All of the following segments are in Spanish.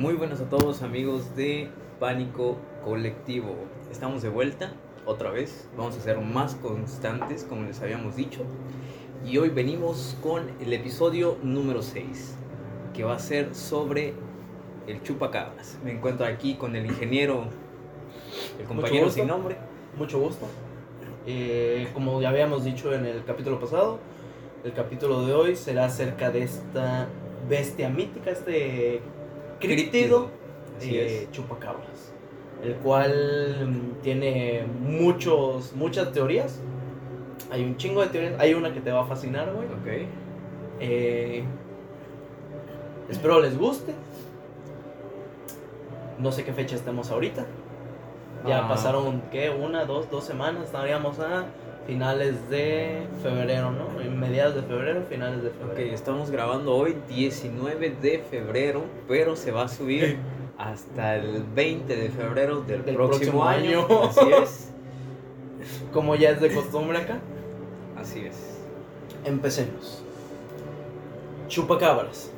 Muy buenas a todos amigos de Pánico Colectivo. Estamos de vuelta otra vez. Vamos a ser más constantes como les habíamos dicho. Y hoy venimos con el episodio número 6, que va a ser sobre el chupacabras. Me encuentro aquí con el ingeniero, el compañero sin nombre. Mucho gusto. Eh, como ya habíamos dicho en el capítulo pasado, el capítulo de hoy será acerca de esta bestia mítica, este críptido Así eh, chupacabras, el cual mm, tiene muchos, muchas teorías. Hay un chingo de teorías. Hay una que te va a fascinar, güey. Ok. Eh, espero les guste. No sé qué fecha estamos ahorita. Ya Ah. pasaron, ¿qué? Una, dos, dos semanas. Estaríamos a finales de febrero, ¿no? En mediados de febrero, finales de Ok, febrero. estamos grabando hoy 19 de febrero, pero se va a subir hasta el 20 de febrero del, Del próximo, próximo año. año. Así es. Como ya es de costumbre acá, Así es. empecemos. Chupacabras.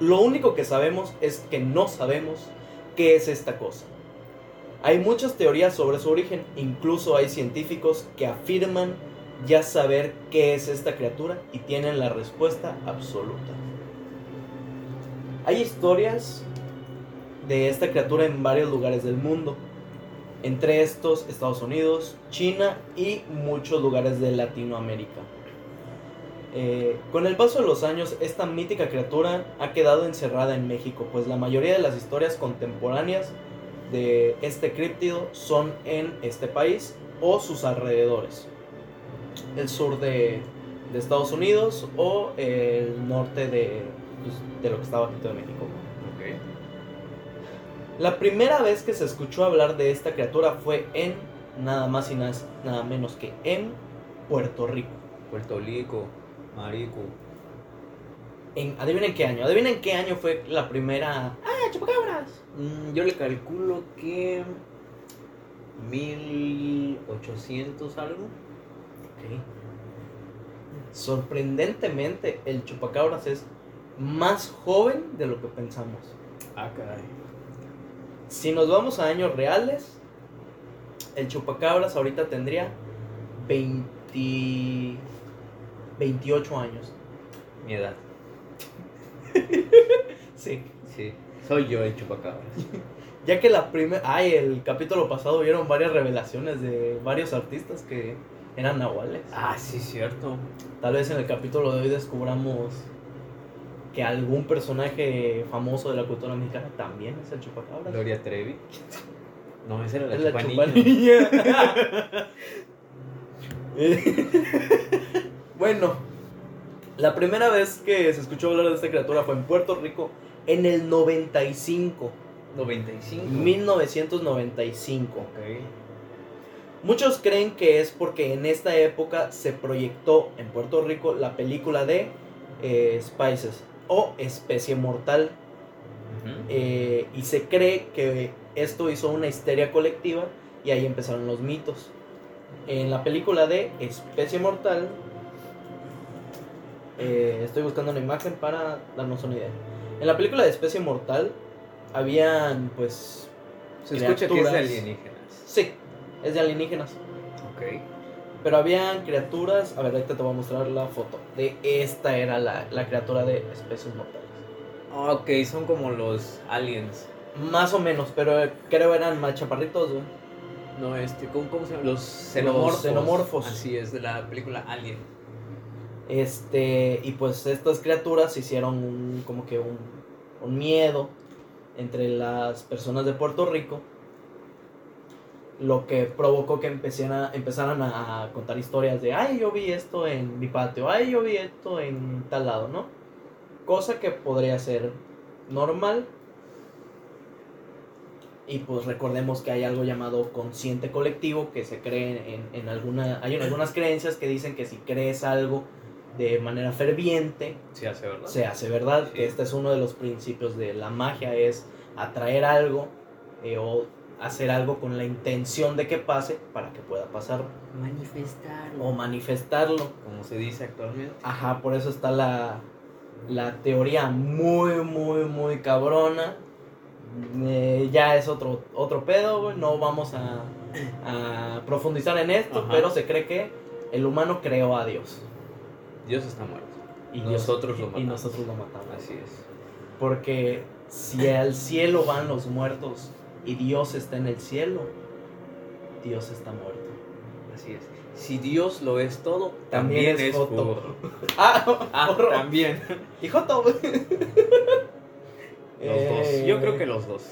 Lo único que sabemos es que no sabemos qué es esta cosa. Hay muchas teorías sobre su origen, incluso hay científicos que afirman ya saber qué es esta criatura y tienen la respuesta absoluta. Hay historias de esta criatura en varios lugares del mundo, entre estos Estados Unidos, China y muchos lugares de Latinoamérica. Eh, con el paso de los años, esta mítica criatura ha quedado encerrada en México, pues la mayoría de las historias contemporáneas de este críptido son en este país o sus alrededores. El sur de, de Estados Unidos o el norte de, pues, de lo que estaba bajito de México. Ok. La primera vez que se escuchó hablar de esta criatura fue en nada más y nada, nada menos que en Puerto Rico. Puerto Rico, Marico. En, adivinen qué año, adivinen qué año fue la primera... ¡Ah, chupacabras! Mm, yo le calculo que 1800 algo. Sorprendentemente, el chupacabras es más joven de lo que pensamos. Ah, caray. Si nos vamos a años reales, el chupacabras ahorita tendría 20... 28 años. Mi edad. Sí. Sí. Soy yo el chupacabras. Ya que la primera... Ay, el capítulo pasado vieron varias revelaciones de varios artistas que eran nahuales. Ah, sí, cierto. Tal vez en el capítulo de hoy descubramos que algún personaje famoso de la cultura mexicana también es el chupacabras. Gloria Trevi. No, esa era la Es la chupanilla. chupanilla. bueno, la primera vez que se escuchó hablar de esta criatura fue en Puerto Rico en el 95, 95. 1995. Ok. Muchos creen que es porque en esta época se proyectó en Puerto Rico la película de eh, Spices o Especie Mortal eh, y se cree que esto hizo una histeria colectiva y ahí empezaron los mitos. En la película de Especie Mortal, eh, estoy buscando una imagen para darnos una idea. En la película de Especie Mortal, habían pues... Se escucha que es de alienígenas. Sí, es de alienígenas. Ok. Pero habían criaturas, a ver, ahorita te voy a mostrar la foto. De esta era la, la criatura de especies mortales. Ok, son como los aliens. Más o menos, pero creo eran más chaparritos, güey. No, este, ¿cómo, cómo se llama? Los xenomorfos. xenomorfos. Así es, de la película Alien. Este, y pues estas criaturas hicieron un, como que un, un miedo entre las personas de Puerto Rico. Lo que provocó que empezaran, empezaran a, a contar historias de, ay, yo vi esto en mi patio, ay, yo vi esto en tal lado, ¿no? Cosa que podría ser normal. Y pues recordemos que hay algo llamado consciente colectivo que se cree en, en alguna... Hay algunas creencias que dicen que si crees algo de manera ferviente, Sí, hace verdad. se hace verdad. Sí. Que este es uno de los principios de la magia, es atraer algo eh, o hacer algo con la intención de que pase para que pueda pasar Manifestarlo. o manifestarlo. Como se dice actualmente. Ajá, por eso está la, la teoría muy, muy, muy cabrona. eh, ya es otro, otro pedo, güey. No vamos a, a profundizar en esto, Ajá. pero se cree que el humano creó a Dios. Dios está muerto. Y Nosotros Dios- lo Y matamos. nosotros lo matamos. Así es. Porque si al cielo van los muertos y Dios está en el cielo, Dios está muerto. Así es. Si Dios lo es todo, También también, es Joto. Ah, Ah, también. Y Joto. Los dos. Yo creo que los dos.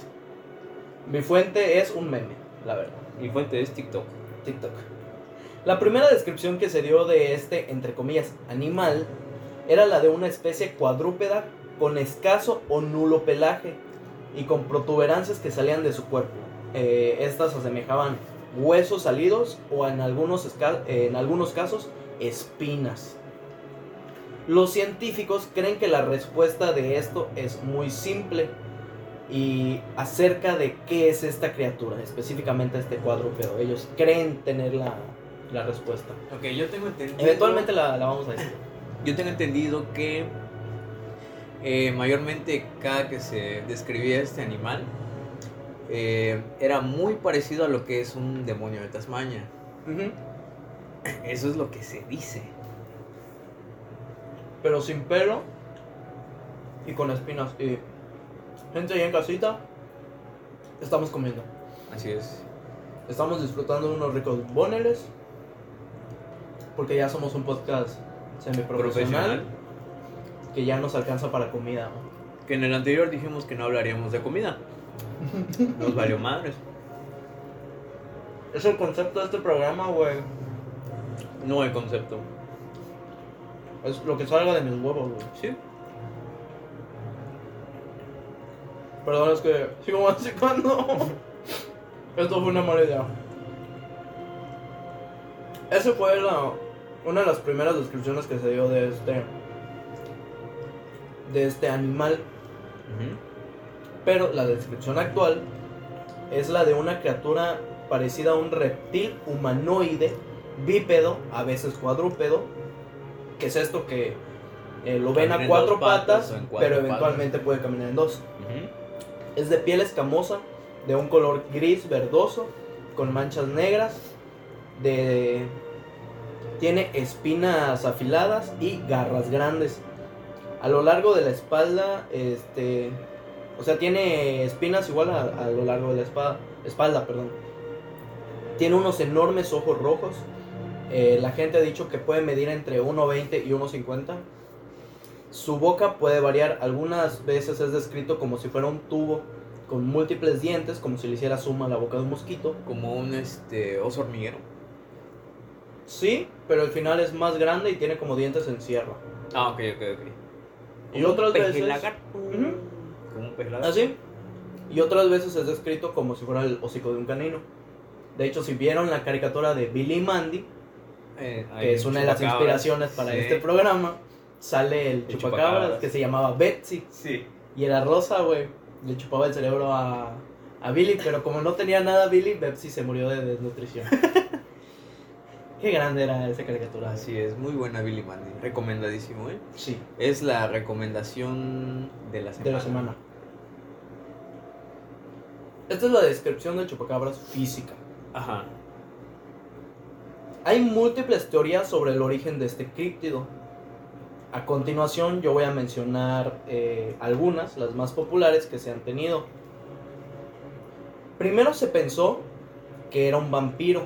Mi fuente es un meme, la verdad. Mi fuente es TikTok. TikTok. La primera descripción que se dio de este, entre comillas, animal, era la de una especie cuadrúpeda con escaso o nulo pelaje y con protuberancias que salían de su cuerpo. Eh, estas asemejaban huesos salidos o en algunos, eh, en algunos casos espinas. Los científicos creen que la respuesta de esto es muy simple y acerca de qué es esta criatura, específicamente este cuadrúpedo. Ellos creen tener la, la respuesta. Ok, yo tengo entendido. Eventualmente la, la vamos a decir. Yo tengo entendido que eh, mayormente cada que se describía este animal eh, era muy parecido a lo que es un demonio de Tasmania. Eso es lo que se dice. Pero sin pelo y con espinas. Y gente ahí en casita, estamos comiendo. Así es. Estamos disfrutando de unos ricos boneles. Porque ya somos un podcast semiprofesional que ya nos alcanza para comida. ¿no? Que en el anterior dijimos que no hablaríamos de comida. Nos valió madres. Es el concepto de este programa, güey. No hay concepto. Es lo que salga de mis huevos, güey. Sí. Perdón, es que sigo masticando. Esto fue una mala idea. Esa fue la, una de las primeras descripciones que se dio de este de este animal. Pero la descripción actual es la de una criatura parecida a un reptil humanoide, bípedo, a veces cuadrúpedo. Que es esto que eh, lo ven a cuatro patas cuatro pero eventualmente puede caminar en dos. Es de piel escamosa, de un color gris verdoso, con manchas negras, de tiene espinas afiladas y garras grandes. A lo largo de la espalda, este, o sea, tiene espinas igual a, lo largo de la espada, espalda, perdón. Tiene unos enormes ojos rojos. Eh, la gente ha dicho que puede medir entre 1,20 y 1,50. Su boca puede variar, algunas veces es descrito como si fuera un tubo con múltiples dientes, como si le hiciera suma a la boca de un mosquito. Como un este oso hormiguero. Sí, pero al final es más grande y tiene como dientes en sierra. Ah, ok, ok, ok. Y otras veces-. Como un lagarto. ¿Así? Y otras veces es descrito como si fuera el hocico de un canino. De hecho, si vieron la caricatura de Billy y Mandy, Eh, que es una de las inspiraciones para Sí. este programa, sale el El chupacabras chupacabras. que se llamaba Betsy. Sí. Y era rosa, güey. Le chupaba el cerebro a, a Billy, pero como no tenía nada Billy, Betsy se murió de desnutrición. Qué grande era esa caricatura. Así es, muy buena Billy Mandy. Recomendadísimo, ¿eh? Sí, Es la recomendación de la semana. de la semana. Esta es la descripción del chupacabras física. Ajá. Hay múltiples teorías sobre el origen de este críptido. A continuación yo voy a mencionar eh, algunas, las más populares que se han tenido. Primero se pensó que era un vampiro,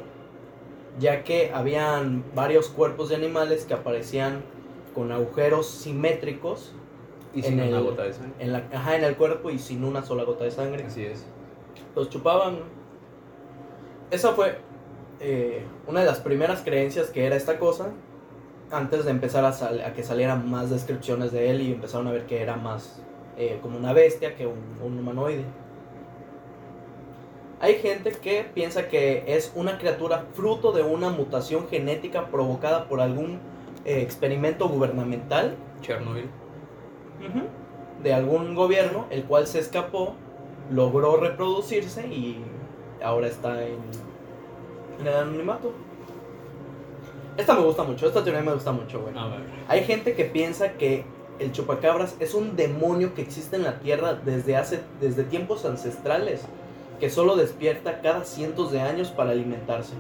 ya que habían varios cuerpos de animales que aparecían con agujeros simétricos Y sin En una el- gota de sangre. en, la, ajá, en el cuerpo y sin una sola gota de sangre. Así es. los chupaban. Esa fue eh, una de las primeras creencias que era esta cosa. Antes de empezar a, sal- a que salieran más descripciones de él y empezaron a ver que era más eh, como una bestia que un, un humanoide. Hay gente que piensa que es una criatura fruto de una mutación genética provocada por algún eh, experimento gubernamental Chernobyl. de algún gobierno, el cual se escapó, logró reproducirse y ahora está en, en el anonimato. Esta me gusta mucho, esta teoría me gusta mucho, güey. A ver. Hay gente que piensa que el chupacabras es un demonio que existe en la tierra desde hace desde tiempos ancestrales, que solo despierta cada cientos de años para alimentarse.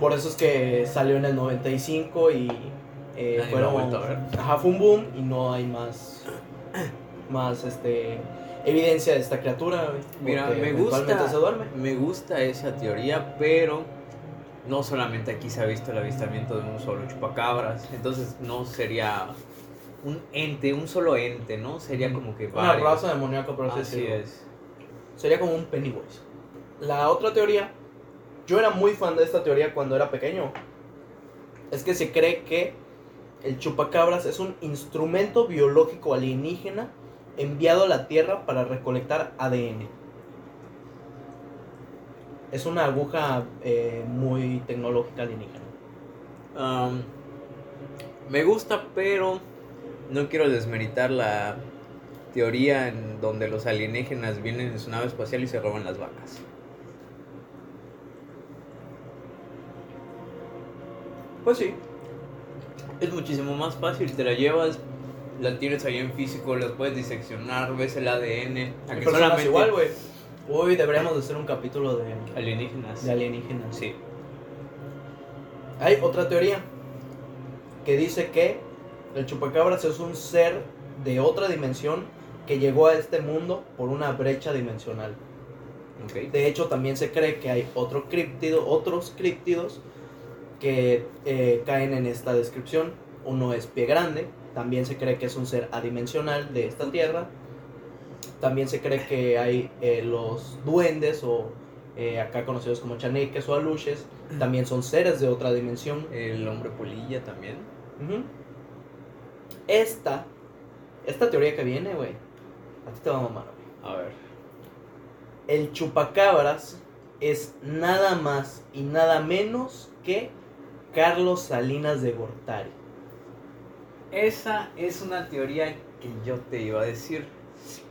Por eso es que salió en el 95 y eh, fueron-. Ajá, fue un boom y no hay más más este evidencia de esta criatura. Mira, me gusta, se duerme. me gusta esa teoría, pero no solamente aquí se ha visto el avistamiento de un solo chupacabras, entonces no sería un ente, un solo ente, ¿no? Sería como que Una varios. raza demoníaca, por así Así es. Sería como un Pennywise. La otra teoría, yo era muy fan de esta teoría cuando era pequeño. Es que se cree que el chupacabras es un instrumento biológico alienígena enviado a la Tierra para recolectar ADN. Es una aguja eh, muy tecnológica alienígena. Am, me gusta, pero no quiero desmeritar la teoría en donde los alienígenas vienen en su nave espacial y se roban las vacas. Pues sí. Es muchísimo más fácil, te la llevas, la tienes ahí en físico, las puedes diseccionar, ves el ADN. A Hay que personas solamente igual, güey. Hoy deberíamos de hacer un capítulo de, alienígenas. de alienígenas. Sí. Hay otra teoría que dice que el chupacabras es un ser de otra dimensión que llegó a este mundo por una brecha dimensional. De hecho, también se cree que hay otro críptido, otros críptidos que eh, caen en esta descripción. Uno es pie grande, también se cree que es un ser adimensional de esta tierra. También se cree que hay eh, los duendes o eh, acá conocidos como chaneques o aluches, también son seres de otra dimensión. El hombre polilla también. Esta, esta teoría que viene, güey, a ti te va a mamar, güey. A ver. El chupacabras es nada más y nada menos que Carlos Salinas de Gortari. Esa es una teoría que yo te iba a decir.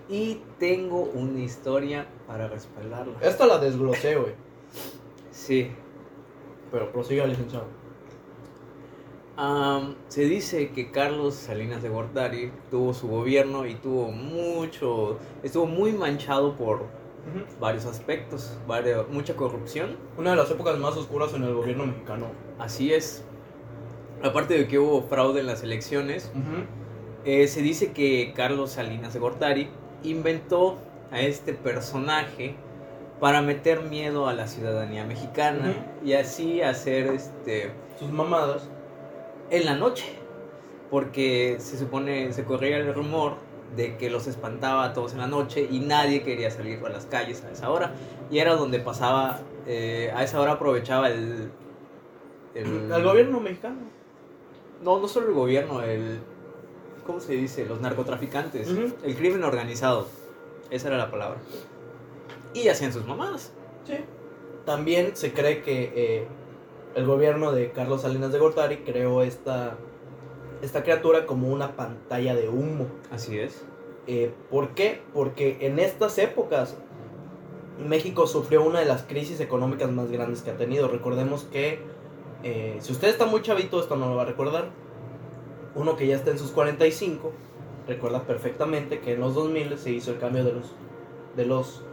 Y tengo una historia para respaldarla. Esta la desglosé, güey. Sí. Pero prosiga, licenciado. Se dice que Carlos Salinas de Gortari tuvo su gobierno y tuvo mucho, estuvo muy manchado por varios aspectos, vario- mucha corrupción. Una de las épocas más oscuras en el gobierno mexicano. Así es. Aparte de que hubo fraude en las elecciones, eh, se dice que Carlos Salinas de Gortari inventó a este personaje para meter miedo a la ciudadanía mexicana y así hacer este Sus mamadas. En la noche, porque se supone, se corría el rumor de que los espantaba a todos en la noche y nadie quería salir a las calles a esa hora. Y era donde pasaba, eh, a esa hora aprovechaba el... El, El gobierno mexicano. No, no solo el gobierno, el... ¿Cómo se dice? Los narcotraficantes. El crimen organizado. Esa era la palabra. Y hacían sus mamadas. Sí. También se cree que eh, el gobierno de Carlos Salinas de Gortari creó esta, esta criatura como una pantalla de humo. Así es. Eh, ¿Por qué? Porque en estas épocas México sufrió una de las crisis económicas más grandes que ha tenido. Recordemos que, eh, si usted está muy chavito, esto no lo va a recordar. Uno que ya está en sus 45, recuerda perfectamente que en los 2000 se hizo el cambio de los, de los,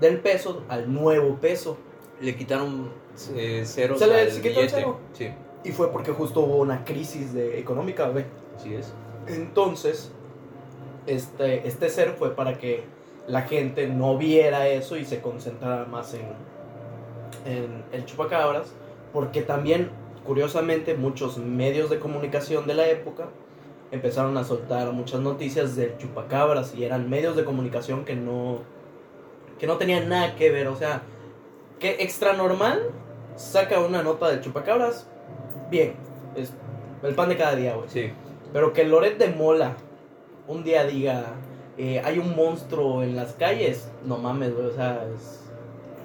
del peso al nuevo peso. Le quitaron eh, ceros Se le- al quitó billete. cero. Sí, Y fue porque justo hubo una crisis de, económica, ¿ve? así es. Entonces, este, este ser fue para que la gente no viera eso y se concentrara más en, en el chupacabras, porque también, curiosamente, muchos medios de comunicación de la época empezaron a soltar muchas noticias del chupacabras y eran medios de comunicación que no, que no tenían nada que ver, o sea, que extra normal saca una nota del chupacabras, bien, es el pan de cada día, güey. Sí. Pero que Loret de Mola un día diga, eh, hay un monstruo en las calles, no mames, güey, o sea, es-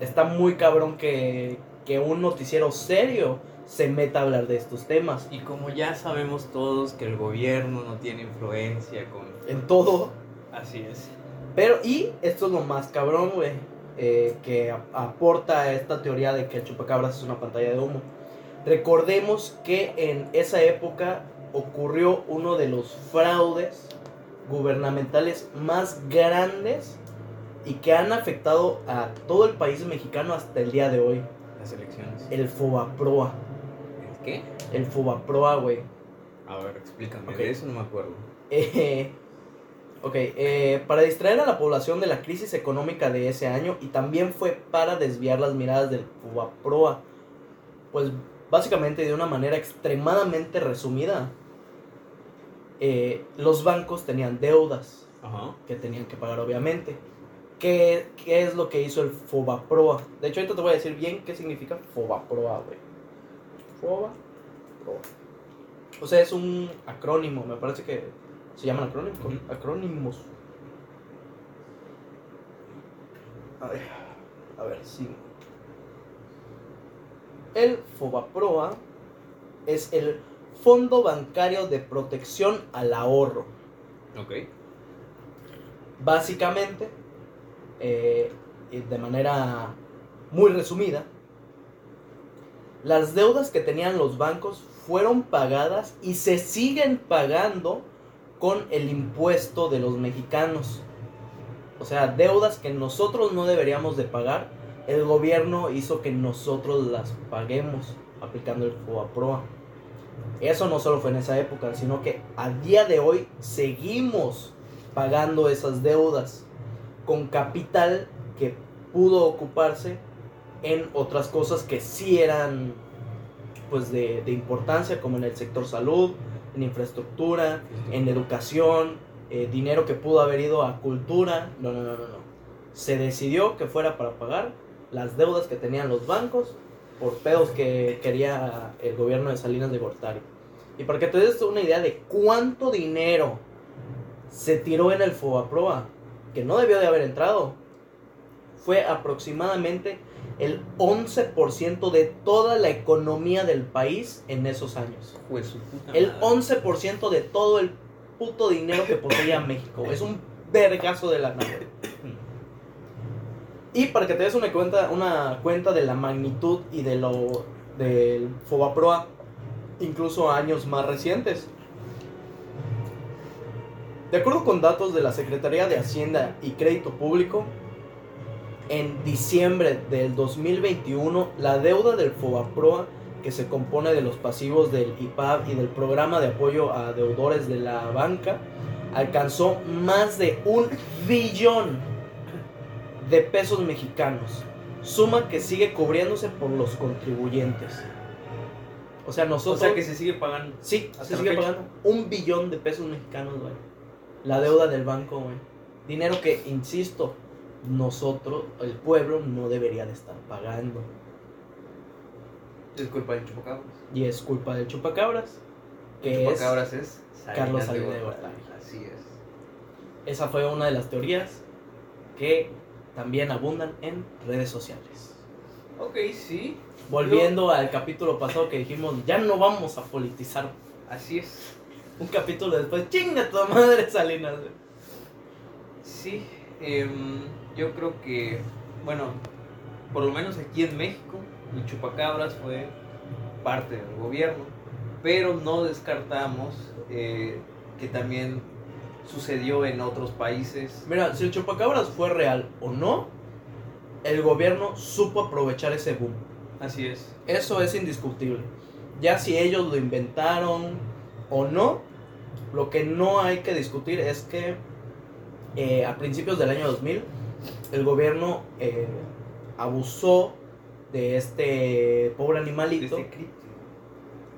está muy cabrón que, que un noticiero serio se meta a hablar de estos temas. Y como ya sabemos todos que el gobierno no tiene influencia con... En todo. Así es. Pero, y esto es lo más cabrón, güey, eh, que aporta esta teoría de que el chupacabras es una pantalla de humo. Recordemos que en esa época ocurrió uno de los fraudes gubernamentales más grandes y que han afectado a todo el país mexicano hasta el día de hoy. Las elecciones. El Fobaproa. ¿El qué? El Fobaproa, güey. A ver, explícame. Ok. De eso no me acuerdo. Eh, ok, eh, para distraer a la población de la crisis económica de ese año y también fue para desviar las miradas del Fobaproa. Pues básicamente de una manera extremadamente resumida, eh, los bancos tenían deudas Ajá. que tenían que pagar obviamente. ¿Qué, ¿Qué es lo que hizo el Fobaproa? De hecho, ahorita te voy a decir bien qué significa Fobaproa, güey. Fobaproa. O sea, es un acrónimo, me parece que se llaman acrónimos. Acrónimos. A ver, a ver, sí. El Fobaproa es el Fondo Bancario de Protección al Ahorro. Ok. Básicamente, eh, de manera muy resumida, las deudas que tenían los bancos fueron pagadas y se siguen pagando con el impuesto de los mexicanos. O sea, deudas que nosotros no deberíamos de pagar, el gobierno hizo que nosotros las paguemos aplicando el FOBAPROA. Eso no solo fue en esa época, sino que a día de hoy seguimos pagando esas deudas con capital que pudo ocuparse en otras cosas que sí eran pues de importancia como en el sector salud, en infraestructura, en educación, eh, dinero que pudo haber ido a cultura. No, no, no, no, no. Se decidió que fuera para pagar las deudas que tenían los bancos por pedos que quería el gobierno de Salinas de Gortari. Y para que te des una idea de cuánto dinero se tiró en el Fobaproa, que no debió de haber entrado, fue aproximadamente el 11% de toda la economía del país en esos años. Pues El madre. 11% de todo el puto dinero que poseía México. Es un vergazo de la nave. Y para que te des una cuenta, una cuenta de la magnitud y de lo del Fobaproa, incluso años más recientes. De acuerdo con datos de la Secretaría de Hacienda y Crédito Público, en diciembre del 2021, la deuda del Fobaproa, que se compone de los pasivos del IPAB y del programa de apoyo a deudores de la banca, alcanzó más de un billón de pesos mexicanos, suma que sigue cubriéndose por los contribuyentes. O sea, O nosotros... sea que se sigue pagando. Sí, se sigue pagando un billón de pesos mexicanos, güey. La deuda del banco, güey. Dinero que, insisto, nosotros, el pueblo, no debería de estar pagando. Es culpa del chupacabras. Y es culpa del chupacabras. Que El es, chupacabras es Carlos Salinas de Gortari. Así es. esa fue una de las teorías que también abundan en redes sociales. Ok, sí. Volviendo al capítulo pasado que dijimos, ya no vamos a politizar. Así es. Un capítulo después, chinga tu madre, Salinas. Sí. em, yo creo que, bueno, por lo menos aquí en México, el chupacabras fue parte del gobierno, pero no descartamos eh, que también sucedió en otros países. Mira, si el chupacabras fue real o no, el gobierno supo aprovechar ese boom. Así es. Eso es indiscutible. Ya si ellos lo inventaron o no, lo que no hay que discutir es que eh, a principios del año 2000 el gobierno eh, abusó de este pobre animalito, cripto.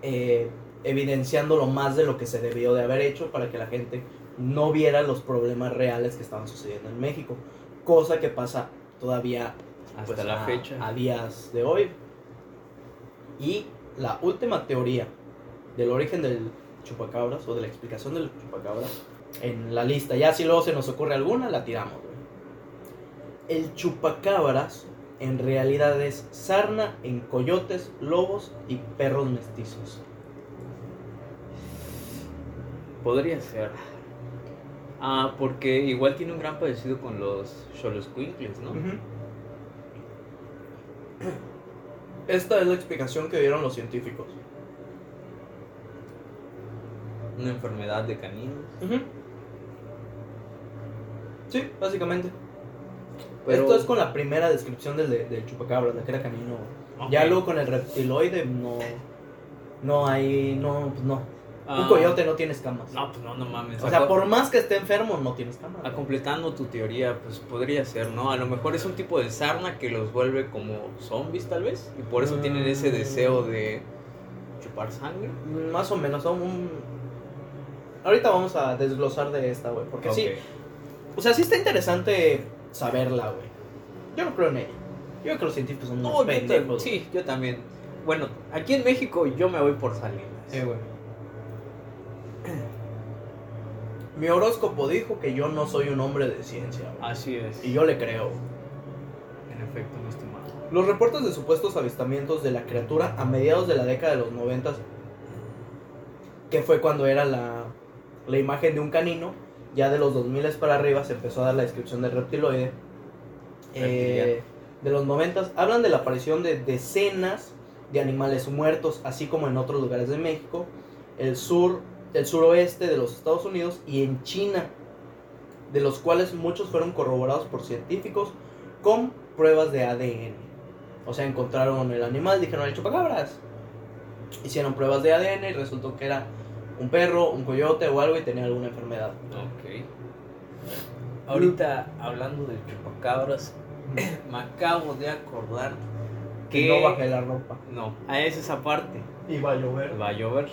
eh, evidenciándolo más de lo que se debió de haber hecho para que la gente no viera los problemas reales que estaban sucediendo en México. Cosa que pasa todavía Hasta pues, la a- fecha. A días de hoy. Y la última teoría del origen del chupacabras o de la explicación del chupacabras en la lista. Ya si luego se nos ocurre alguna, la tiramos. El chupacabras en realidad es sarna en coyotes, lobos y perros mestizos. Podría ser. Ah, porque igual tiene un gran parecido con los Xoloscuincles, ¿no? Esta es la explicación que dieron los científicos. una enfermedad de caninos. Ujú. Sí, básicamente. Pero- Esto es con la primera descripción del, de- del chupacabra, la que era canino. Ya luego con el reptiloide no. No hay. No, pues no. Ah, Un coyote no tiene escamas. No, pues no, no mames. O sea, por más que esté enfermo, no tiene escamas. a completando tu teoría, pues podría ser, ¿no? A lo mejor es un tipo de sarna que los vuelve como zombies, tal vez. Y por eso tienen ese Mm. deseo de chupar sangre. Más o menos, son un. Ahorita vamos a desglosar de esta, güey. Porque sí, o sea, sí está interesante saberla, güey. Yo no creo en ella. Yo creo que los científicos son unos No, yo pendejos. sí, yo también. Bueno, aquí en México yo me voy por Salinas. Sí, güey. Mi horóscopo dijo que yo no soy un hombre de ciencia, güey. Así es. Y yo le creo. En efecto, mi estimado. Los reportes de supuestos avistamientos de la criatura a mediados de la década de los 90, que fue cuando era la, la imagen de un canino, ya de los 2000 para arriba se empezó a dar la descripción del reptiloide. Eh, de los 90 hablan de la aparición de decenas de animales muertos, así como en otros lugares de México, el sur, el suroeste de los Estados Unidos y en China, de los cuales muchos fueron corroborados por científicos con pruebas de ADN. O sea, encontraron el animal, dijeron el chupacabras. Hicieron pruebas de ADN y resultó que era un perro, un coyote o algo y tenía alguna enfermedad. Ok. Ahorita, hablando del chupacabras, me acabo de acordar que... Que no bajé la ropa. No, a esa esa parte. Y va a llover. Va a llover.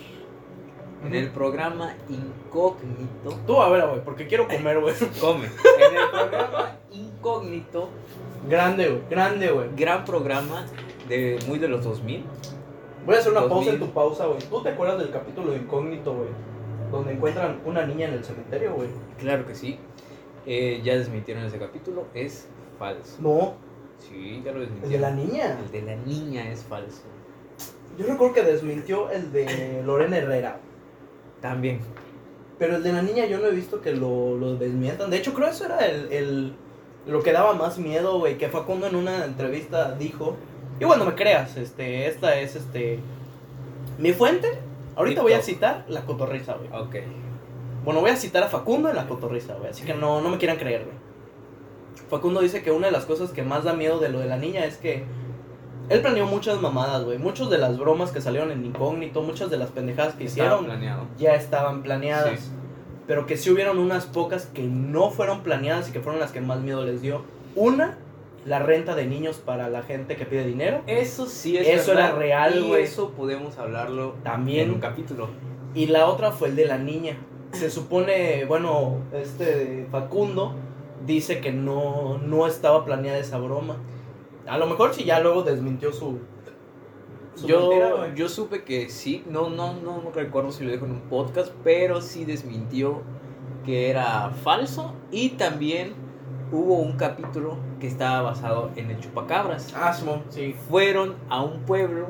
En el programa Incógnito. Tú, a ver, güey, porque quiero comer, güey. Come. En el programa Incógnito, grande, güey, grande, güey. gran programa de muy de los 2000. Voy a hacer una 2000. pausa en tu pausa, güey. ¿Tú te acuerdas del capítulo de Incógnito, güey? Donde encuentran una niña en el cementerio, güey. Claro que sí. Eh, ya desmintieron ese capítulo. Es falso. No, Sí, ya lo el desmintieron. de la niña. El de la niña es falso. Yo recuerdo que desmintió el de Lorena Herrera. También. Pero el de la niña yo no he visto que lo, lo desmientan. De hecho, creo eso era el, el- lo que daba más miedo, güey. Que Facundo en una entrevista dijo. Y bueno, me creas, este, esta es este. Mi fuente. Ahorita voy a citar la cotorriza, güey. Ok. Bueno, voy a citar a Facundo en la cotorriza, güey. Así que no, no me quieran creer, güey. Facundo dice que una de las cosas que más da miedo de lo de la niña es que él planeó muchas mamadas, güey. Muchas de las bromas que salieron en incógnito, muchas de las pendejadas que hicieron planeado. ya estaban planeadas. Sí. Pero que sí hubieron unas pocas que no fueron planeadas y que fueron las que más miedo les dio. Una, la renta de niños para la gente que pide dinero. Eso sí es Eso era real, y güey. eso podemos hablarlo También. en un capítulo. Y la otra fue el de la niña. Se supone, bueno, este Facundo dice que no, no estaba planeada esa broma. A lo mejor si ya luego desmintió su... mentira, Yo, yo supe que sí, no, no, no recuerdo si lo dijo en un podcast, pero sí desmintió que era falso y también hubo un capítulo que estaba basado en el chupacabras. Ah, Simón, sí. Fueron a un pueblo,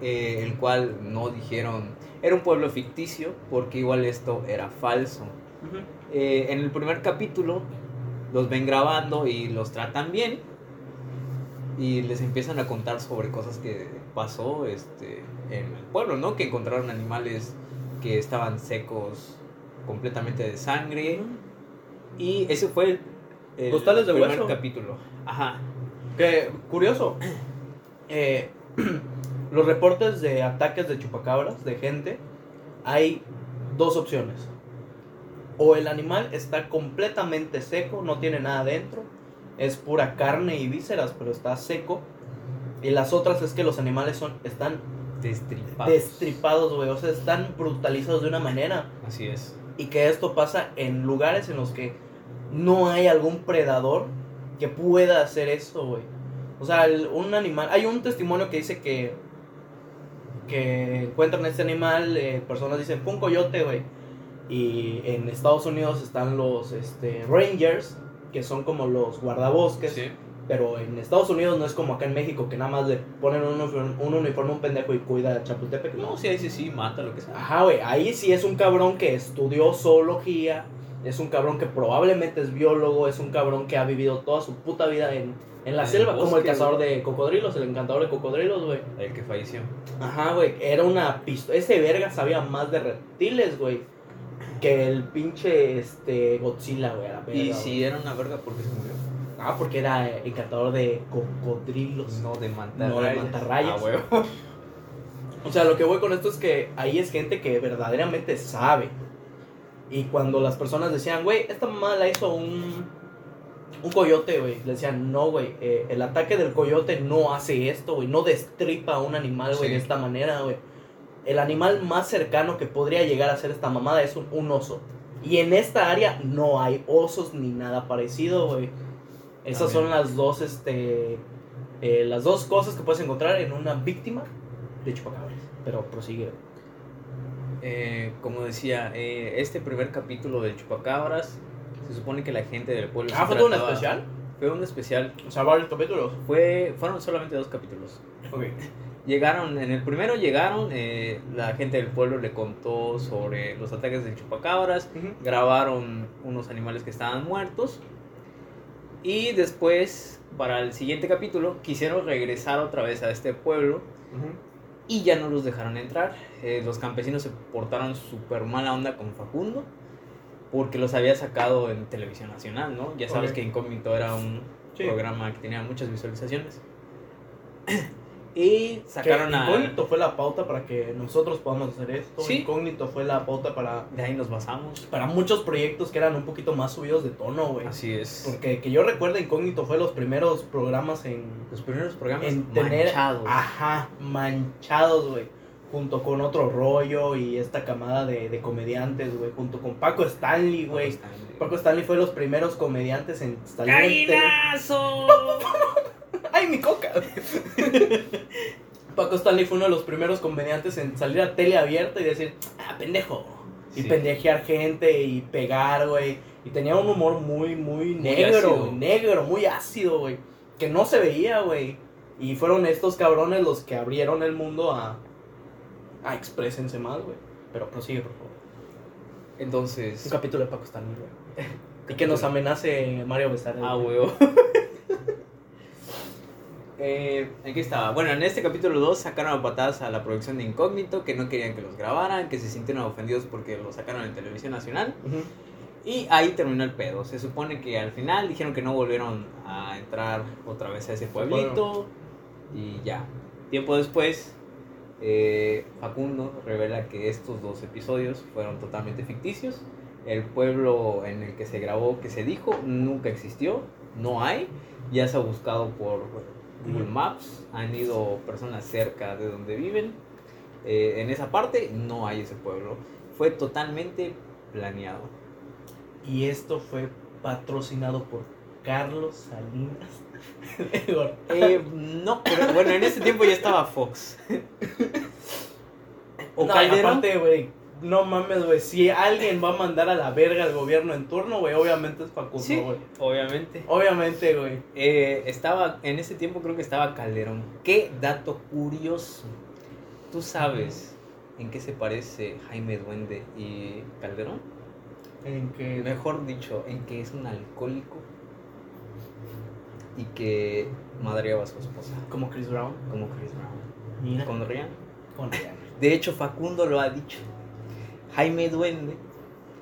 eh, el cual no dijeron, era un pueblo ficticio, porque igual esto era falso. Ujú. Eh, en el primer capítulo los ven grabando y los tratan bien y les empiezan a contar sobre cosas que pasó este, en el pueblo, ¿no? Que encontraron animales que estaban secos completamente de sangre y ese fue el, el Costales de primer hueso. capítulo. Ajá. Que, curioso, eh, los reportes de ataques de chupacabras, de gente, hay dos opciones. O el animal está completamente seco, no tiene nada dentro, es pura carne y vísceras, pero está seco. Y las otras es que los animales son, están Destripados. destripados, güey, o sea, están brutalizados de una manera. Así es. Y que esto pasa en lugares en los que no hay algún predador que pueda hacer eso, güey. O sea, el- un animal. Hay un testimonio que dice que. Que encuentran este animal, eh, personas dicen, fue un coyote, güey. Y en Estados Unidos están los este, Rangers, que son como los guardabosques. Sí. Pero en Estados Unidos no es como acá en México, que nada más le ponen un uniforme, un uniforme a un pendejo y cuida a Chapultepec. No, sí, ahí sí, sí, mata lo que sea. Ajá, güey, ahí sí es un cabrón que estudió zoología, es un cabrón que probablemente es biólogo, es un cabrón que ha vivido toda su puta vida en, en la En el selva, como el cazador de cocodrilos, el encantador de cocodrilos, güey. El que falleció. Ajá, güey, era una pistola, ese verga sabía más de reptiles, güey. que el pinche este, Godzilla, güey, Y si era una verga, ¿por qué se murió? Ah, porque era eh, encantador de cocodrilos. No, de mantarrayas. No, de mantarrayas. Ah. O sea, lo que voy con esto es que ahí es gente que verdaderamente sabe. Y cuando las personas decían, güey, esta mamá la hizo un, un coyote, güey. Le decían, no, güey, eh, el ataque del coyote no hace esto, güey. No destripa a un animal, güey, Sí. de esta manera, güey. El animal más cercano que podría llegar a hacer esta mamada es un, un oso. Y en esta área no hay osos ni nada parecido, güey. Esas son las dos, este... eh, las dos cosas que puedes encontrar en una víctima de chupacabras. Pero prosigue. Eh, como decía, eh, este primer capítulo del Chupacabras, se supone que la gente del pueblo... Ah, ¿fue todo un especial? Fue un especial. O sea, varios capítulos. Fue, fueron solamente dos capítulos. Ok. Llegaron, en el primero llegaron, eh, la gente del pueblo le contó sobre los ataques del chupacabras, grabaron unos animales que estaban muertos y después, para el siguiente capítulo, quisieron regresar otra vez a este pueblo y ya no los dejaron entrar. Eh, los campesinos se portaron súper mala onda con Facundo porque los había sacado en televisión nacional, ¿no? Ya sabes que Incógnito era un Sí. programa que tenía muchas visualizaciones. Y sacaron que a... Incógnito fue la pauta para que nosotros podamos hacer esto. Sí. Incógnito fue la pauta para, De ahí nos basamos. para muchos proyectos que eran un poquito más subidos de tono, güey. Así es. Porque que yo recuerdo, Incógnito fue los primeros programas en, Los primeros programas en tener. manchados. Ajá, manchados, güey. Junto con otro rollo y esta camada de, de comediantes, güey. Junto con Paco Stanley, güey. Paco Stanley fue los primeros comediantes en ¡Gallinazo! ¡Ay, mi coca! Paco Stanley fue uno de los primeros comediantes en salir a tele abierta y decir, ah, pendejo. Y Sí. pendejear gente y pegar, güey. Y tenía un humor muy, muy negro, ácido. negro, muy ácido, güey. Que no se veía, güey. Y fueron estos cabrones los que abrieron el mundo a. a exprésense más, güey. Pero prosigue, por favor. Un Entonces. capítulo de Paco Stanley, güey. Y que nos amenace Mario Besares. Ah, güey. eh, aquí estaba. Bueno, en este capítulo 2 sacaron a patadas a la producción de Incógnito, que no querían que los grabaran, que se sintieron ofendidos porque los sacaron en televisión nacional. Y ahí terminó el pedo. Se supone que al final dijeron que no volvieron a entrar otra vez a ese pueblito. Y ya. Tiempo después, eh, Facundo revela que estos dos episodios fueron totalmente ficticios. El pueblo en el que se grabó, que se dijo, nunca existió. No hay. Ya se ha buscado por Google. Maps. Han ido personas cerca de donde viven. Eh, en esa parte no hay ese pueblo. Fue totalmente planeado. Y esto fue patrocinado por Carlos Salinas. Eh, no, pero bueno, en ese tiempo ya estaba Fox. O No, Calderón. aparte, güey, no mames, güey. Si alguien va a mandar a la verga al gobierno en turno, güey, obviamente es Facundo, Sí, güey. obviamente. Obviamente, güey. Eh, estaba, en ese tiempo creo que estaba Calderón. Qué dato curioso. ¿Tú sabes en qué se parece Jaime Duende y Calderón? En que. Mejor dicho, en que es un alcohólico y que madreaba a su esposa, Como Chris Brown. como Chris Brown. ¿Con Rihanna? Con Rihanna. De hecho, Facundo lo ha dicho. Jaime Duende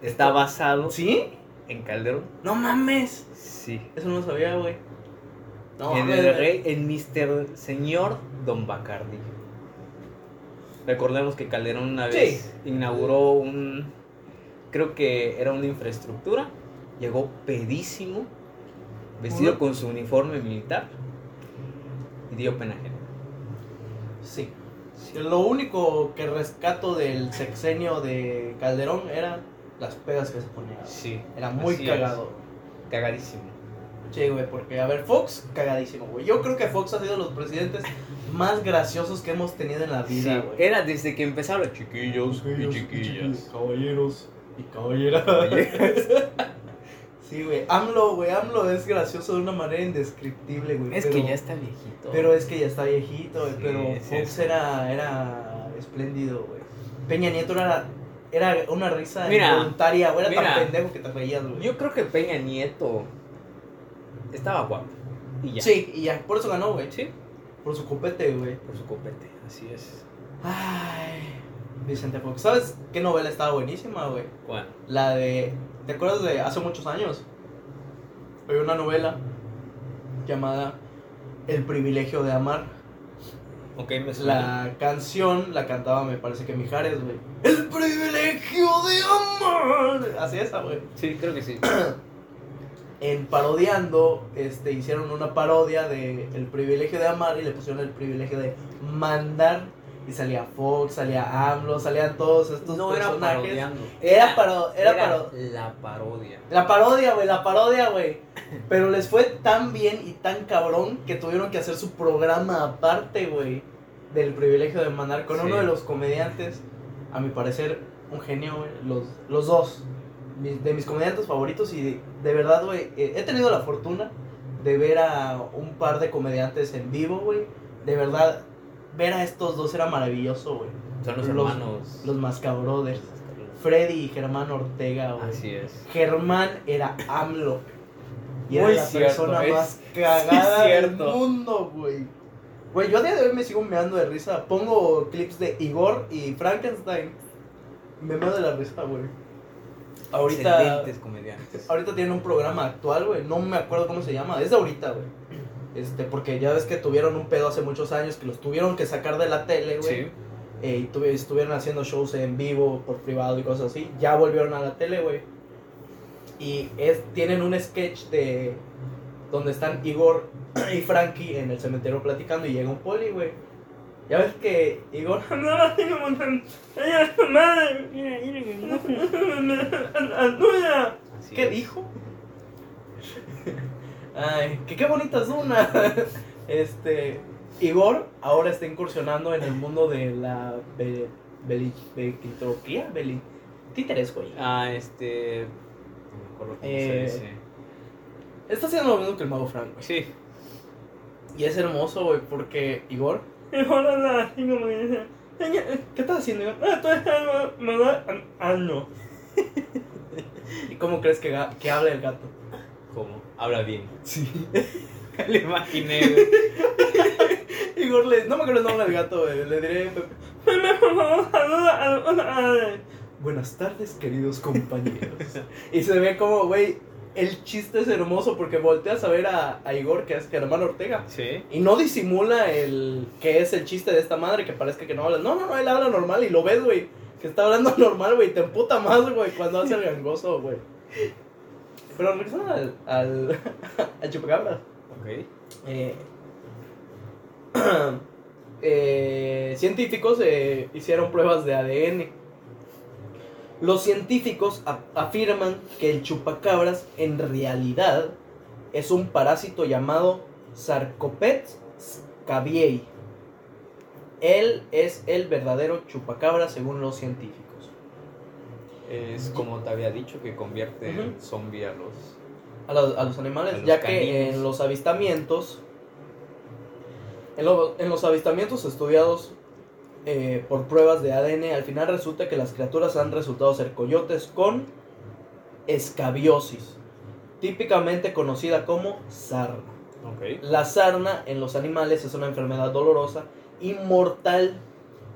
está basado ¿Sí? en Calderón. No mames. Sí. Eso no lo sabía, güey. No en el rey, en Mr. Señor Don Bacardi. Recordemos que Calderón una Sí. vez inauguró un. Creo que era una infraestructura. Llegó pedísimo, vestido con su uniforme militar y dio pena ajena. Sí. Lo único que rescato del sexenio de Calderón era las pedas que se ponía. Sí. Era muy cagado. es. Cagadísimo. Sí, güey, porque, a ver, Fox, cagadísimo, güey. Yo creo que Fox ha sido de los presidentes más graciosos que hemos tenido en la Sí, vida, güey. era desde que empezaron los chiquillos y chiquillas. Caballeros y caballeras. sí, güey. AMLO, güey, AMLO es gracioso de una manera indescriptible, güey. Es pero- que ya está viejito. Pero es que ya está viejito, güey. Sí, pero Fox era, era espléndido, güey. Peña Nieto era, era una risa Mira, involuntaria, güey. Era mira. tan pendejo que te reías, güey. Yo creo que Peña Nieto estaba guapo. Y ya. Sí, y ya, por eso ganó, güey. Sí. Por su copete, güey. Por su copete, así es. Ay. Vicente Fox. ¿Sabes qué novela estaba buenísima, güey? ¿Cuál? La de. ¿Te acuerdas de hace muchos años? Había una novela llamada El privilegio de amar. Ok, me suena. La canción la cantaba, me parece que Mijares, güey. El privilegio de amar. Así esa, güey. Sí, creo que sí. En parodiando, este, hicieron una parodia de El privilegio de amar y le pusieron el privilegio de mandar. Y salía Fox, salía AMLO, salían todos estos no era personajes. parodiando. Era paro- era paro- la parodia. La parodia, güey, la parodia, güey. Pero les fue tan bien y tan cabrón que tuvieron que hacer su programa aparte, güey. Del privilegio de mandar con Sí. uno de los comediantes, a mi parecer, un genio, güey. Los, los dos. De mis comediantes favoritos y de, de verdad, güey, eh, he tenido la fortuna de ver a un par de comediantes en vivo, güey. De verdad, ver a estos dos era maravilloso, güey. Son los, Los- hermanos. Los Mascabrothers. Freddy y Germán Ortega, güey. Así es. Germán era AMLO. Y era Muy la cierto, persona más cagada sí, del mundo, güey. Güey, yo a día de hoy me sigo meando de risa. Pongo clips de Igor y Frankenstein. Me meo de la risa, güey. Ahorita, Excelentes comediantes. ahorita tienen un programa actual, güey. No me acuerdo cómo se llama. Es de ahorita, güey. Este, porque ya ves que tuvieron un pedo hace muchos años que los tuvieron que sacar de la tele, güey. Sí. Eh, y tuve- estuvieron haciendo shows en vivo, por privado y cosas así. Ya volvieron a la tele, güey. Y es, tienen un sketch de donde están Igor y Frankie en el cementerio platicando y llega un poli, güey. Ya ves que Igor así como tan... "Ella es tu madre". Duna. Así ¿Qué es. dijo? Ay, que qué bonita es una. Este, Igor ahora está incursionando en el mundo de la be, beli, bequitropía, beli, títeres, güey. Ah, este. No me Eh, se dice. Está haciendo lo mismo que el mago Frank, güey. Sí. Y es hermoso, güey, porque Igor. Igor ¿Qué estás haciendo, Igor? Ah, haciendo mamá ano. ¿Y cómo crees que, que habla el gato? ¿Cómo? Habla bien. Sí. Le imaginé, güey. Igor le. No me acuerdo el nombre del gato, güey. Le diré. Buenas tardes, queridos compañeros. y se ve como, güey, el chiste es hermoso porque volteas a ver a, a Igor, que es Germán Ortega. Sí. Y no disimula el que es el chiste de esta madre que parezca que no habla. No, no, no, él habla normal y lo ves, güey. Que está hablando normal, güey. Te emputa más, güey, cuando hace el gangoso, güey. Pero regresando al, al, al chupacabras. Ok. Eh, eh, científicos eh, hicieron pruebas de ADN. Los científicos a- afirman que el chupacabras en realidad es un parásito llamado Sarcoptes scabiei. Él es el verdadero chupacabra según los científicos. Es como te había dicho que convierte en zombie a los. a los, a los animales, A los ya que en los avistamientos, en, lo- en los avistamientos estudiados eh, por pruebas de ADN, al final resulta que las criaturas han resultado ser coyotes con escabiosis, típicamente conocida como sarna. La sarna en los animales es una enfermedad dolorosa y mortal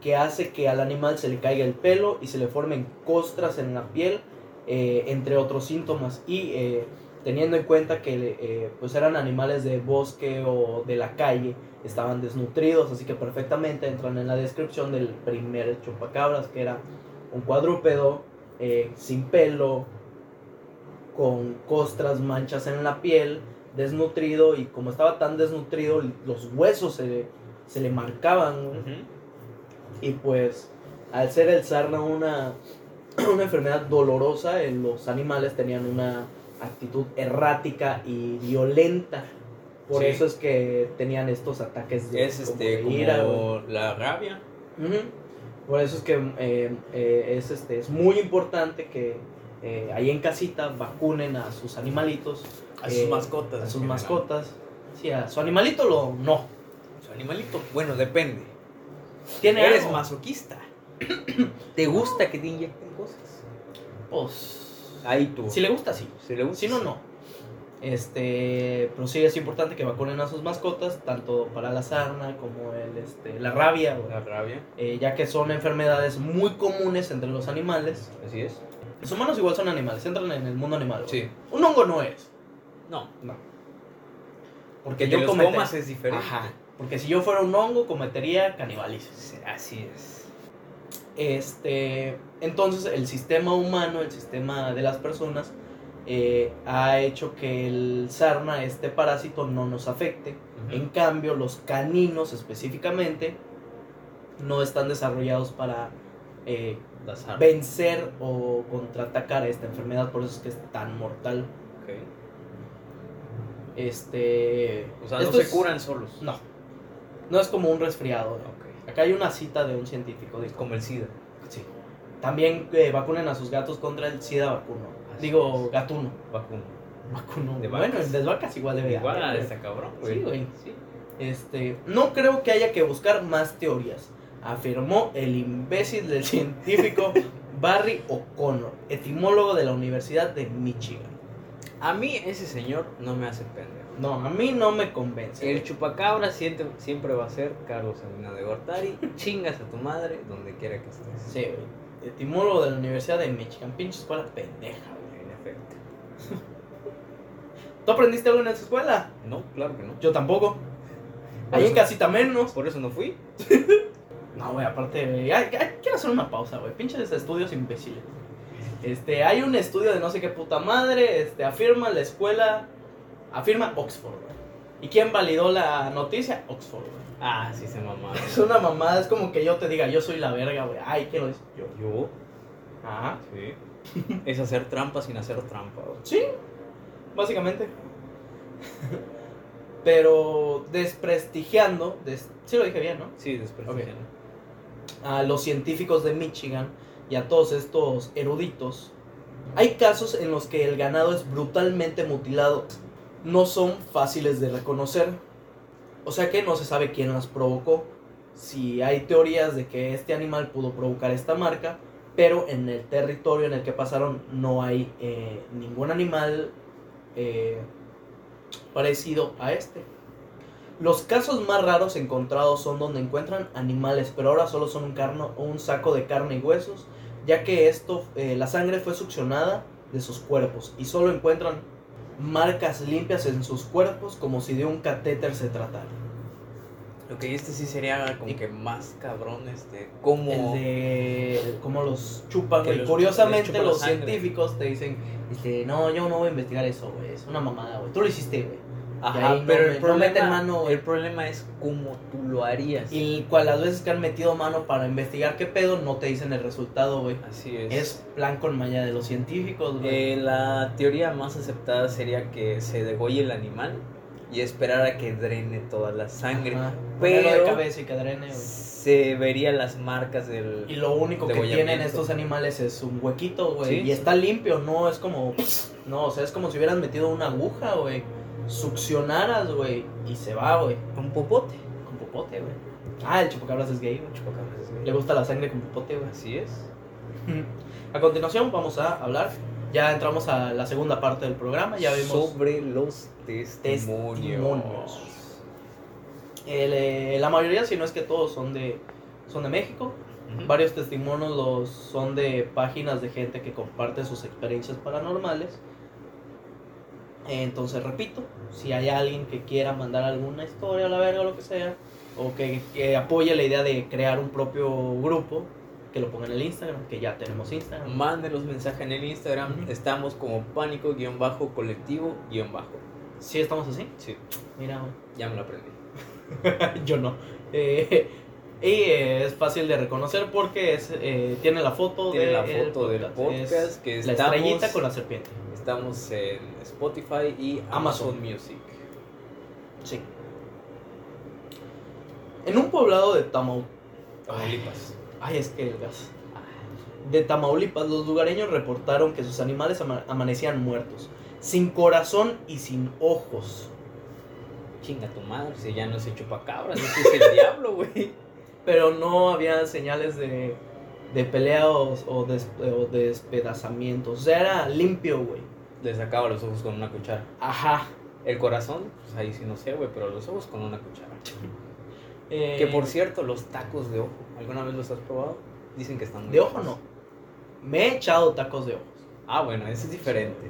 que hace que al animal se le caiga el pelo y se le formen costras en la piel, eh, entre otros síntomas. Y eh, teniendo en cuenta que eh, pues eran animales de bosque o de la calle, estaban desnutridos, así que perfectamente entran en la descripción del primer chupacabras, que era un cuadrúpedo sin pelo, con costras, manchas en la piel, desnutrido y como estaba tan desnutrido, los huesos se, se le marcaban. Y pues, al ser el sarna una, una enfermedad dolorosa, eh, los animales tenían una actitud errática y violenta. Por Sí. eso es que tenían estos ataques de, Es como este de ira, como la rabia. Por eso es que eh, eh, es, este, es muy importante que eh, ahí en casita vacunen a sus animalitos, A sus mascotas. a sus general. mascotas. Sí, a su animalito lo no. Su animalito, bueno, depende. Tiene Eres algo? masoquista. ¿Te gusta que te inyecten cosas? Pues, Ahí tú. si le gusta, sí. Si le gusta. Si no, no. Este, pero sí es importante que vacunen a sus mascotas, tanto para la sarna como el, este, la rabia. La rabia. Eh, ya que son enfermedades muy comunes entre los animales. Así es. Los humanos igual son animales, entran en el mundo animal. güey. Sí. Un hongo no es. No. No. Porque Porque yo los comas es diferente. Ajá. Porque si yo fuera un hongo, cometería canibalismo. Así es. Este, entonces el sistema humano, el sistema de las personas, eh, ha hecho que el sarna, este parásito, no nos afecte. En cambio, los caninos específicamente no están desarrollados para eh, vencer o contraatacar esta enfermedad, por eso es que es tan mortal. Ok. Este, O sea, no se es- curan solos. No, no es como un resfriado. Acá hay una cita de un científico. Dijo, como el SIDA. sí. También eh, vacunen a sus gatos contra el SIDA vacuno. Así Digo, es. gatuno. Vacuno. Vacuno. De bueno, el de vacas igual debe Igual güey. está cabrón, güey. Sí, güey. Sí. Este, no creo que haya que buscar más teorías, afirmó el imbécil del científico Barry O'Connor, etimólogo de la Universidad de Michigan. A mí ese señor no me hace pendejo. No, a mí no me convence. El chupacabra siempre, siempre va a ser Carlos Salinas de Gortari. Chingas a tu madre donde quiera que estés. Sí, güey. Etimólogo de la Universidad de Michigan. Pinche escuela pendeja, güey. En efecto. ¿Tú aprendiste algo en esa escuela? No, claro que no. Yo tampoco. Ahí en casita menos. Por eso no fui. No, güey, aparte, güey, ay, ay, quiero hacer una pausa, güey. Pinches estudios imbéciles. Este, hay un estudio de no sé qué puta madre, este, afirma la escuela, afirma Oxford, güey. ¿Y quién validó la noticia? Oxford, güey. Ah, sí se mamá. Es una mamada, es como que yo te diga, yo soy la verga, güey. Ay, ¿quién lo dice? Yo. Yo, Ajá. sí. es hacer trampa sin hacer trampa. güey. Sí, básicamente. Pero desprestigiando, des- sí lo dije bien, ¿no? Sí. Ok. a los científicos de Michigan y a todos estos eruditos, hay casos en los que el ganado es brutalmente mutilado. No son fáciles de reconocer. O sea que no se sabe quién las provocó. Si hay teorías de que este animal pudo provocar esta marca, pero en el territorio en el que pasaron no hay eh, ningún animal eh, parecido a este. Los casos más raros encontrados son donde encuentran animales, pero ahora solo son un, carno, un saco de carne y huesos, ya que esto, eh, la sangre fue succionada de sus cuerpos y solo encuentran marcas limpias en sus cuerpos como si de un catéter se tratara. Lo que este sí sería como que más cabrón, este, como... El de cómo los chupan, güey. Curiosamente chupan los científicos te dicen, este, no, yo no voy a investigar eso, güey, es una mamada, güey. Tú lo hiciste, güey. Ajá, ahí no pero me- el no problema, mano, el problema es cómo tú lo harías. Y cual las veces que han metido mano para investigar qué pedo, no te dicen el resultado, güey. Así es. Es plan con malla de los científicos, güey. Eh, la teoría más aceptada sería que se degolle el animal y esperar a que drene toda la sangre. Ajá. Ponerlo de Pero cabeza y que drene, güey. se verían las marcas del... Y lo único que tienen estos animales es un huequito, güey. Sí, y está limpio, no es como. No, o sea, es como si hubieran metido una aguja, güey. Succionaras, güey. Y se va, güey. Un popote. Con popote, güey. Ah, el chupacabras es gay, güey. Chupacabras es gay. Le gusta la sangre con popote, güey. Así es. A continuación vamos a hablar. Ya entramos a la segunda parte del programa. Ya vimos Sobre los testimonios. Testimonios. el, eh, la mayoría, si no es que todos, son de, son de México. Varios testimonios los son de páginas de gente que comparte sus experiencias paranormales. Entonces, repito, si hay alguien que quiera mandar alguna historia a la verga o lo que sea, o que, que apoye la idea de crear un propio grupo, que lo ponga en el Instagram, que ya tenemos Instagram. Mándenos mensaje en el Instagram. Estamos como pánico-colectivo-bajo. ¿Sí estamos así? Sí, Mira, ya me lo aprendí. Yo no. Eh, y eh, es fácil de reconocer porque es, eh, tiene la foto, Tiene de la el foto del Es que la estrellita con la serpiente. estamos en Spotify y Amazon. Amazon Music. Sí. En un poblado de Tamaulipas. Tamaulipas. Ay, es que el gas. De Tamaulipas, los lugareños reportaron que sus animales ama- amanecían muertos, sin corazón y sin ojos. Chinga tu madre, si ya no se chupacabras, ese es el diablo, güey. Pero no había señales de, de pelea o, o des- o despedazamientos. O sea, era limpio, güey. Le sacaba los ojos con una cuchara. Ajá. El corazón, pues ahí sí no sé, güey, pero los ojos con una cuchara. Eh, Que por cierto, los tacos de ojo, ¿alguna vez los has probado? Dicen que están muy De ojo no. Me he echado tacos de ojos. Ah, bueno, ese es diferente.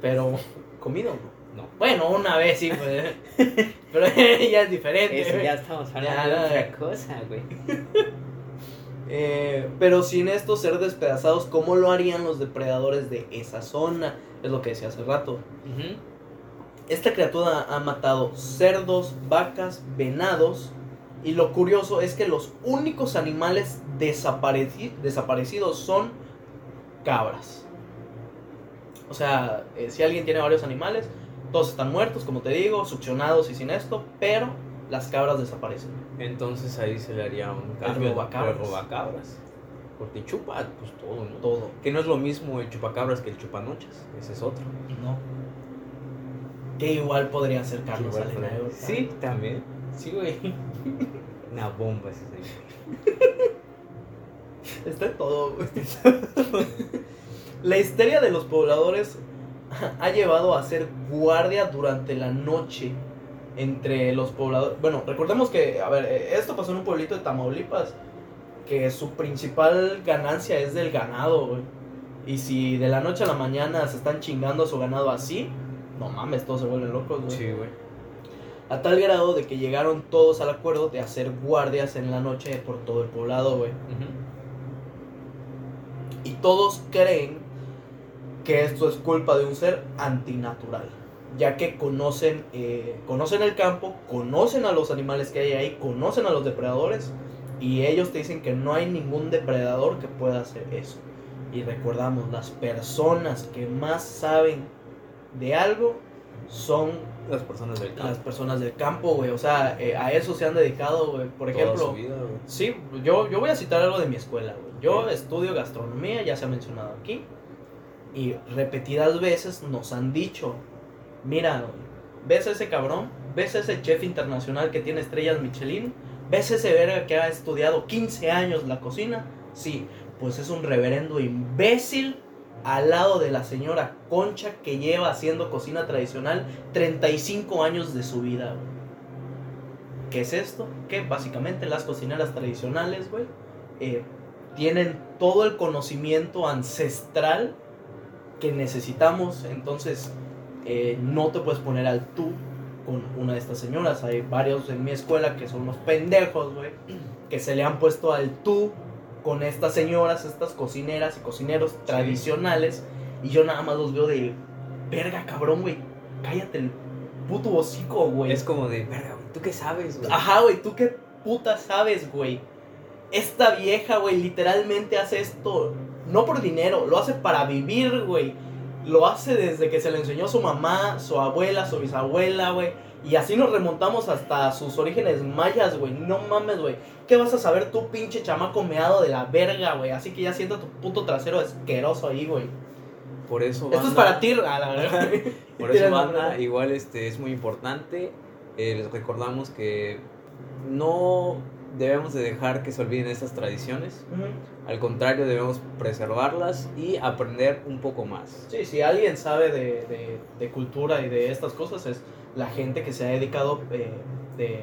Pero comido no. No. Bueno, una vez sí, pues. pero ya es diferente. Eso ya estamos hablando Ya, de otra cosa, güey. Eh, pero sin esto ser despedazados, ¿cómo lo harían los depredadores de esa zona? Es lo que decía hace rato. Esta criatura ha matado cerdos, vacas, venados. Y lo curioso es que los únicos animales desapareci- desaparecidos son cabras. O sea, eh, si alguien tiene varios animales, todos están muertos, como te digo, succionados y sin esto, pero las cabras desaparecen. Entonces ahí se le haría un cambio. El robacabras. Porque chupa, pues todo, ¿no? Todo. Que no es lo mismo el chupacabras que el chupanochas. Ese es otro. No. Que igual podría ser Carlos de Gortari. Sí, también. Sí, güey. Una bomba ese señor. Está en todo, güey. La histeria de los pobladores ha llevado a hacer guardia durante la noche entre los pobladores. Bueno, recordemos que, a ver, eh, esto pasó en un pueblito de Tamaulipas, que su principal ganancia es del ganado, güey. Y si de la noche a la mañana se están chingando a su ganado así, no mames, todos se vuelven locos, güey. Sí, güey. A tal grado de que llegaron todos al acuerdo de hacer guardias en la noche por todo el poblado, güey. Y todos creen que esto es culpa de un ser antinatural, ya que conocen, eh, conocen el campo, conocen a los animales que hay ahí, conocen a los depredadores, y ellos te dicen que no hay ningún depredador que pueda hacer eso. Y recordamos, las personas que más saben de algo son Las personas del campo. las personas del campo, güey. O sea, eh, a eso se han dedicado, güey. Por Toda ejemplo, su vida. Sí, yo, yo voy a citar algo de mi escuela, güey. Yo estudio gastronomía, ya se ha mencionado aquí. Y repetidas veces nos han dicho, mira, ¿ves a ese cabrón? ¿Ves a ese chef internacional que tiene estrellas Michelin? ¿Ves ese verga que ha estudiado 15 años la cocina? Sí, pues es un reverendo imbécil al lado de la señora Concha que lleva haciendo cocina tradicional 35 años de su vida, güey. ¿Qué es esto? Que básicamente las cocineras tradicionales, güey, eh, tienen todo el conocimiento ancestral que necesitamos. Entonces, eh, no te puedes poner al tú con una de estas señoras. Hay varios en mi escuela que son unos pendejos, güey, que se le han puesto al tú con estas señoras, estas cocineras y cocineros tradicionales. Y yo nada más los veo de, verga, cabrón, güey, cállate el puto hocico, güey. Es como de, verga, güey, ¿tú qué sabes, güey? Ajá, güey, ¿tú qué puta sabes, güey? Esta vieja, güey, literalmente hace esto no por dinero, lo hace para vivir, güey. Lo hace desde que se le enseñó su mamá, su abuela, su bisabuela, güey. Y así nos remontamos hasta sus orígenes mayas, güey. No mames, güey. ¿Qué vas a saber tú, pinche chamaco meado de la verga, güey? Así que ya sienta tu puto trasero asqueroso ahí, güey. Por eso, Esto es para ti, a la verga. Por eso, banda, igual este, es muy importante. eh, les recordamos que no debemos de dejar que se olviden estas tradiciones. Ujú. Al contrario, debemos preservarlas y aprender un poco más. Sí, si alguien sabe de, de- de cultura y de estas cosas es la gente que se ha dedicado eh, de,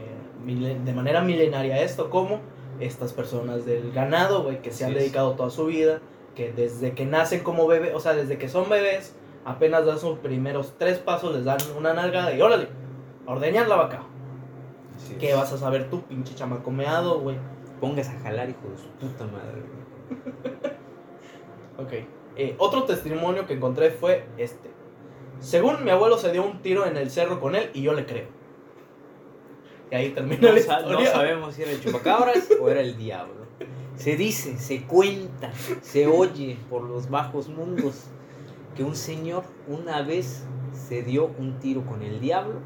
de manera milenaria a esto, como estas personas del ganado, güey, que se han Así es. dedicado toda su vida, que desde que nacen como bebé, o sea, desde que son bebés, apenas dan sus primeros tres pasos, les dan una nalgada y órale, ordeñar la vaca. Es. ¿Qué vas a saber tú, pinche chamaco meado, güey? Pongas a jalar, hijo de su puta madre. güey. Ok. Eh, otro testimonio que encontré fue este. Según mi abuelo se dio un tiro en el cerro con él y yo le creo. Y ahí termina No, la sa- no historia. sabemos si era el chupacabras o era el diablo. Se dice, se cuenta, se oye por los bajos mundos que un señor una vez se dio un tiro con el diablo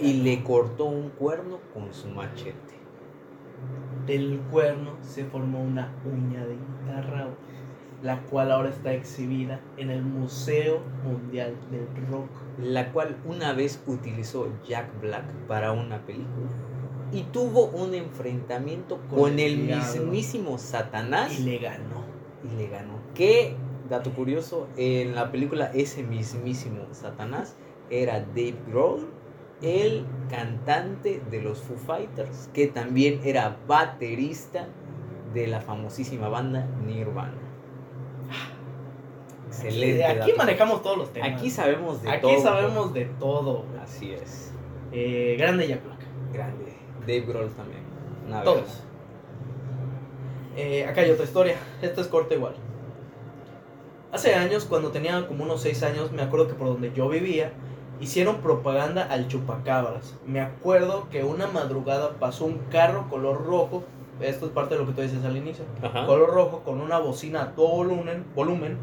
y le cortó un cuerno con su machete. Del cuerno se formó una uña de guitarra, la cual ahora está exhibida en el Museo Mundial del Rock. La cual una vez utilizó Jack Black para una película y tuvo un enfrentamiento Con con, el mismísimo Satanás Y le ganó. y le ganó. Que dato curioso, en la película ese mismísimo Satanás era Dave Grohl, el cantante de los Foo Fighters, que también era baterista de la famosísima banda Nirvana. Excelente. Aquí manejamos todos los temas. Aquí sabemos de Aquí todo. sabemos de todo. güey. Así es. Eh, grande Jack Black. Grande. Dave Grohl también. Una Todos. Eh, acá hay otra historia. Esta es corta igual. Hace años, cuando tenía como unos 6 años, me acuerdo que por donde yo vivía, hicieron propaganda al chupacabras. Me acuerdo que una madrugada pasó un carro color rojo. Esto es parte de lo que tú dices al inicio. Ajá. color rojo con una bocina a todo volumen, volumen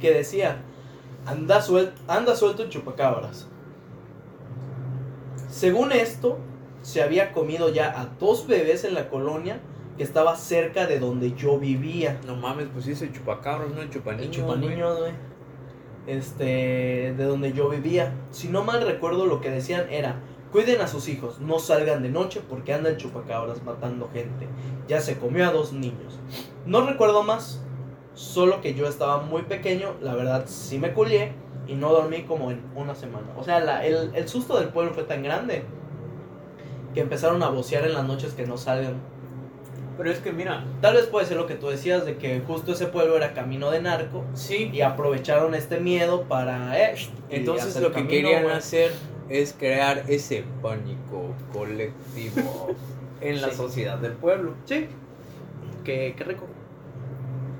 que decía anda, suel- anda suelto en chupacabras. Según esto, se había comido ya a dos bebés en la colonia que estaba cerca de donde yo vivía. No mames, pues sí es el chupacabros, no el chupaniño. El chupaniño, güey. Este, de donde yo vivía. Si no mal recuerdo, lo que decían era: cuiden a sus hijos, no salgan de noche porque anda el chupacabras matando gente. Ya se comió a dos niños. No recuerdo más, solo que yo estaba muy pequeño. La verdad, sí me culié y no dormí como en una semana. O sea, el, el susto del pueblo fue tan grande que empezaron a vocear en las noches que no salgan. Pero es que mira, Tal vez puede ser lo que tú decías de que justo ese pueblo era camino de narco sí. y aprovecharon este miedo para eh, Entonces lo que camino, querían hacer es crear ese pánico colectivo en la Sí. sociedad del pueblo. sí qué, qué rico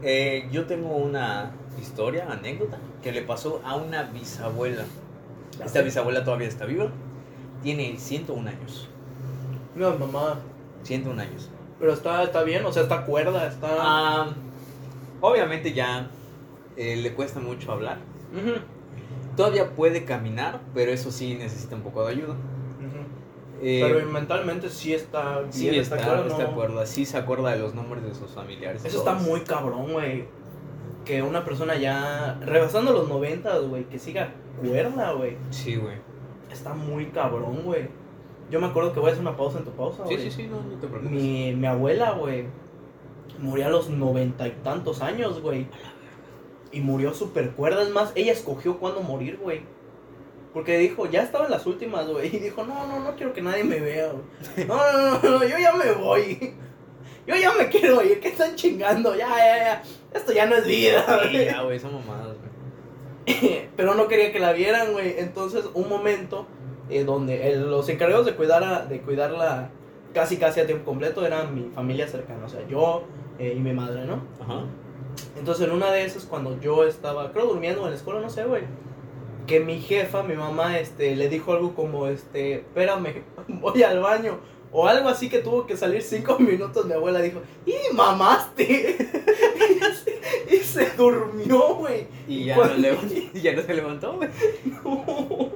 Eh, yo tengo una historia, anécdota, que le pasó a una bisabuela. Esta bisabuela todavía está viva. Tiene 101 años. no mamá 101 años. Pero está está bien o sea está cuerda está Ah, obviamente ya eh, le cuesta mucho hablar. Todavía puede caminar, pero eso sí necesita un poco de ayuda. Eh, pero mentalmente sí está bien sí, está, está de ¿no? acuerdo. Sí se acuerda de los nombres de sus familiares. eso está muy cabrón güey que una persona ya rebasando los 90 güey que siga cuerda güey Sí, güey. está muy cabrón güey yo me acuerdo que voy a hacer una pausa en tu pausa Sí, sí, sí, no, no te preocupes. Mi, mi abuela, güey, murió a los noventa y tantos años, güey. Y murió súper cuerda. Es más, ella escogió cuándo morir, güey. Porque dijo, ya estaba en las últimas, güey. Y dijo, no, no, no quiero que nadie me vea, güey. No, no, no, no, yo ya me voy. Yo ya me quiero ir. ¿Qué están chingando? Ya, ya, ya. Esto ya no es vida, Sí, güey. ya, güey, son mamadas, güey. Pero no quería que la vieran, güey. Entonces, un momento eh, donde el- los encargados de, cuidar a- de cuidarla casi, casi a tiempo completo eran mi familia cercana. O sea, yo eh, y mi madre, ¿no? Ajá. Entonces, en una de esas, cuando yo estaba, creo, durmiendo en la escuela, no sé, güey. Que mi jefa, mi mamá, este, le dijo algo como, este, espérame, voy al baño. O algo así que tuvo que salir cinco minutos. Mi abuela dijo, ¡y mamaste! y se durmió, güey. Y ya, Cuando- no ya no se levantó, güey. No,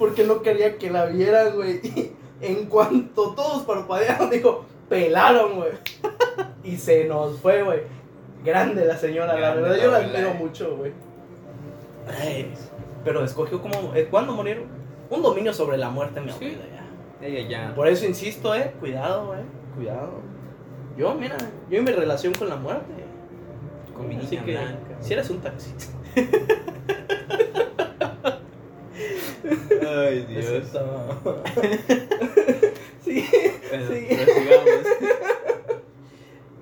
porque no quería que la vieran, güey. Y en cuanto todos parpadearon, dijo, pelaron, güey. Y se nos fue, güey. Grande la señora, Grande la verdad, yo la admiro eh. mucho, güey. Ay, Pero escogió como, eh, ¿cuándo morir? Un dominio sobre la muerte, mi Sí. abuela, ya. Ella ya. Por eso insisto, eh, cuidado, güey, cuidado. Yo, mira, yo en mi relación con la muerte. Con mi Así niña que, blanca. si eres un taxista. Ay, Dios. Sí, Bueno, sí.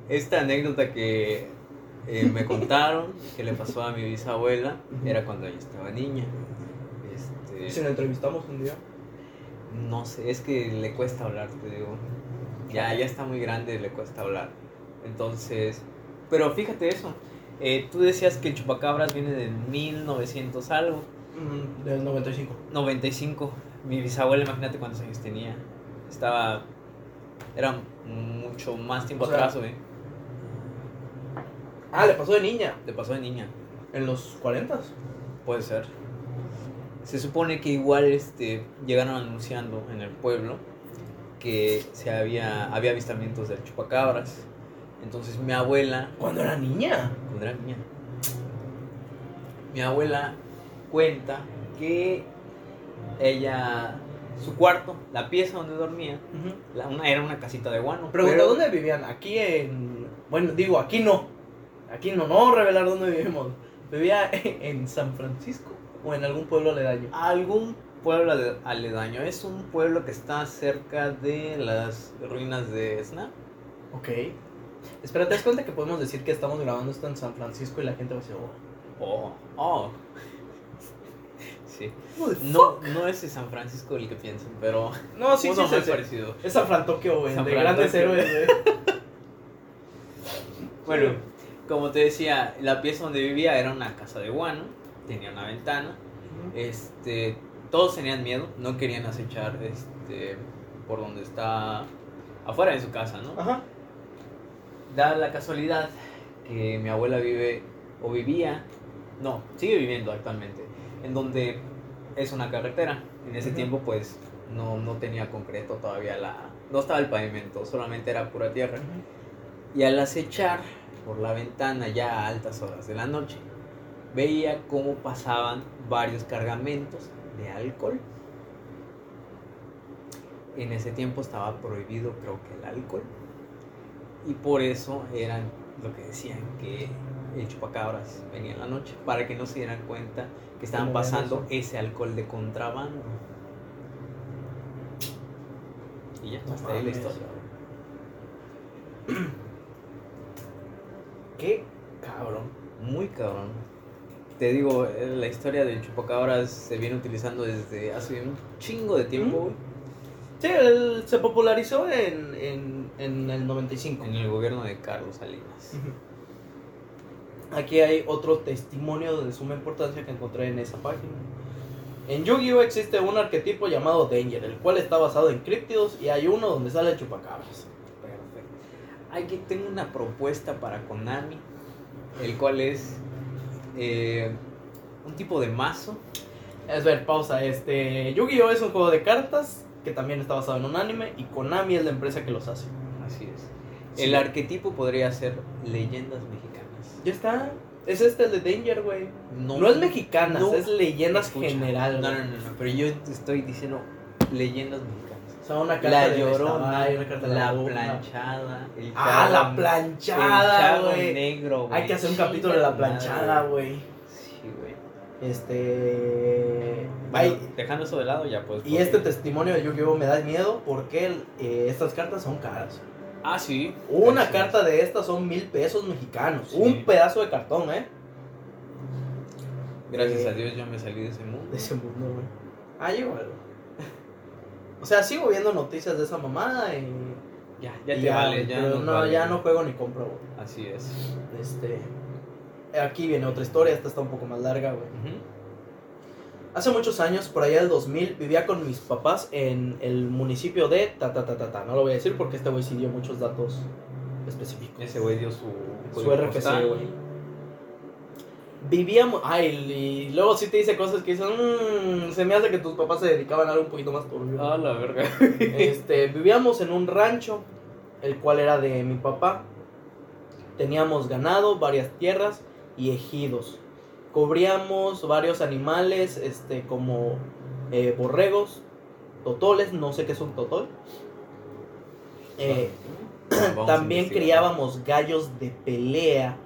Esta anécdota que eh, me contaron, que le pasó a mi bisabuela, era cuando ella estaba niña. Este, Si la entrevistamos un día. No sé, es que le cuesta hablar, te digo. Ya, ya está muy grande, le cuesta hablar. Entonces, pero fíjate eso. eh, tú decías que el chupacabras viene del 1900 algo. Mm, del 95. 95. Mi bisabuela, imagínate cuántos años tenía. Estaba. Era mucho más tiempo O sea, atrás, güey. Ah, le pasó de niña. Te pasó de niña. En los 40 Puede ser. Se supone que igual este, llegaron anunciando en el pueblo que se había, había avistamientos del chupacabras. Entonces mi abuela, Cuando era niña. cuando era niña, mi abuela cuenta que ella, su cuarto, la pieza donde dormía, la- una, era una casita de guano. Pregunta, pero- ¿dónde vivían? Aquí en... Bueno, digo, aquí no. Aquí no, no revelar dónde vivimos. ¿Vivía en San Francisco o en algún pueblo aledaño? Algún pueblo ale- aledaño. Es un pueblo que está cerca de las ruinas de Esna. Ok. Espera, ¿te das cuenta que podemos decir que estamos grabando esto en San Francisco y la gente va a decir, oh, Oh, oh. Sí. No, no es de San Francisco el que piensan, pero No, sí, es parecido. Es San Frantokio, güey, San de grandes héroes. Bueno, como te decía, la pieza donde vivía era una casa de guano, tenía una ventana. Este, todos tenían miedo, no querían acechar este por donde está afuera de su casa, ¿no? Ajá. Da la casualidad que mi abuela vive o vivía, no, sigue viviendo actualmente, en donde es una carretera. En ese tiempo pues no, no tenía concreto todavía la... No estaba el pavimento, solamente era pura tierra. Y al acechar por la ventana ya a altas horas de la noche, veía cómo pasaban varios cargamentos de alcohol. En ese tiempo estaba prohibido creo que el alcohol. Y por eso eran lo que decían que el chupacabras venía en la noche, para que no se dieran cuenta que estaban ¿Cómo ven pasando ese alcohol de contrabando. Y ya, No hasta ahí la historia. Qué cabrón. Muy cabrón. Te digo, eh, la historia del chupacabras se viene utilizando desde hace un chingo de tiempo, Mm. Sí, él se popularizó en, en, en el 95. en el gobierno de Carlos Salinas. Aquí hay otro testimonio de suma importancia que encontré en esa página. En Yu-Gi-Oh existe un arquetipo llamado Danger, el cual está basado en críptidos y hay uno donde sale chupacabras. Perfecto. Aquí tengo una propuesta para Konami, el cual es eh, un tipo de mazo. Es ver, pausa. Este, Yu-Gi-Oh es un juego de cartas que también está basado en un anime y Konami es la empresa que los hace. Así es. Sí. El arquetipo podría ser leyendas mexicanas. Ya está. Es este el de Danger, güey. No, es mexicanas, no. es leyendas Escucha. general. No, no, no, no, pero yo estoy diciendo leyendas mexicanas. O sea, una carta La de llorona, una carta de la planchada, el Ah, la planchada, güey. negro, güey. Hay que hacer un capítulo de la planchada, güey. Sí, güey. Este. Bueno, dejando eso de lado, ya pues. y este testimonio de Yu-Gi-Oh me da miedo porque eh, estas cartas son caras. Ah, sí. Una Sí. carta de estas son mil pesos mexicanos. Sí. Un pedazo de cartón, ¿eh? Gracias Eh, a Dios yo me salí de ese mundo. De ese mundo, güey. Ah, igual. O sea, sigo viendo noticias de esa mamada y. Ya, ya y te vale, ya pero no, vale. ya no juego ni compro, güey. Así es. Este. Aquí viene otra historia, esta está un poco más larga, güey. Hace muchos años, por allá del 2000, vivía con mis papás en el municipio de ta ta ta ta ta. No lo voy a decir porque este güey sí dio muchos datos específicos. Ese güey dio su. Su RFC, güey. Vivíamos. Ay, y luego sí te dice cosas que dicen. "Mm, se me hace que tus papás se dedicaban a algo un poquito más turbio. Ah, la verga. Este, vivíamos en un rancho, el cual era de mi papá. Teníamos ganado, varias tierras y ejidos. Cubríamos varios animales, este, como eh, borregos, totoles, no sé qué es un totol. Eh, Vamos también criábamos gallos de pelea,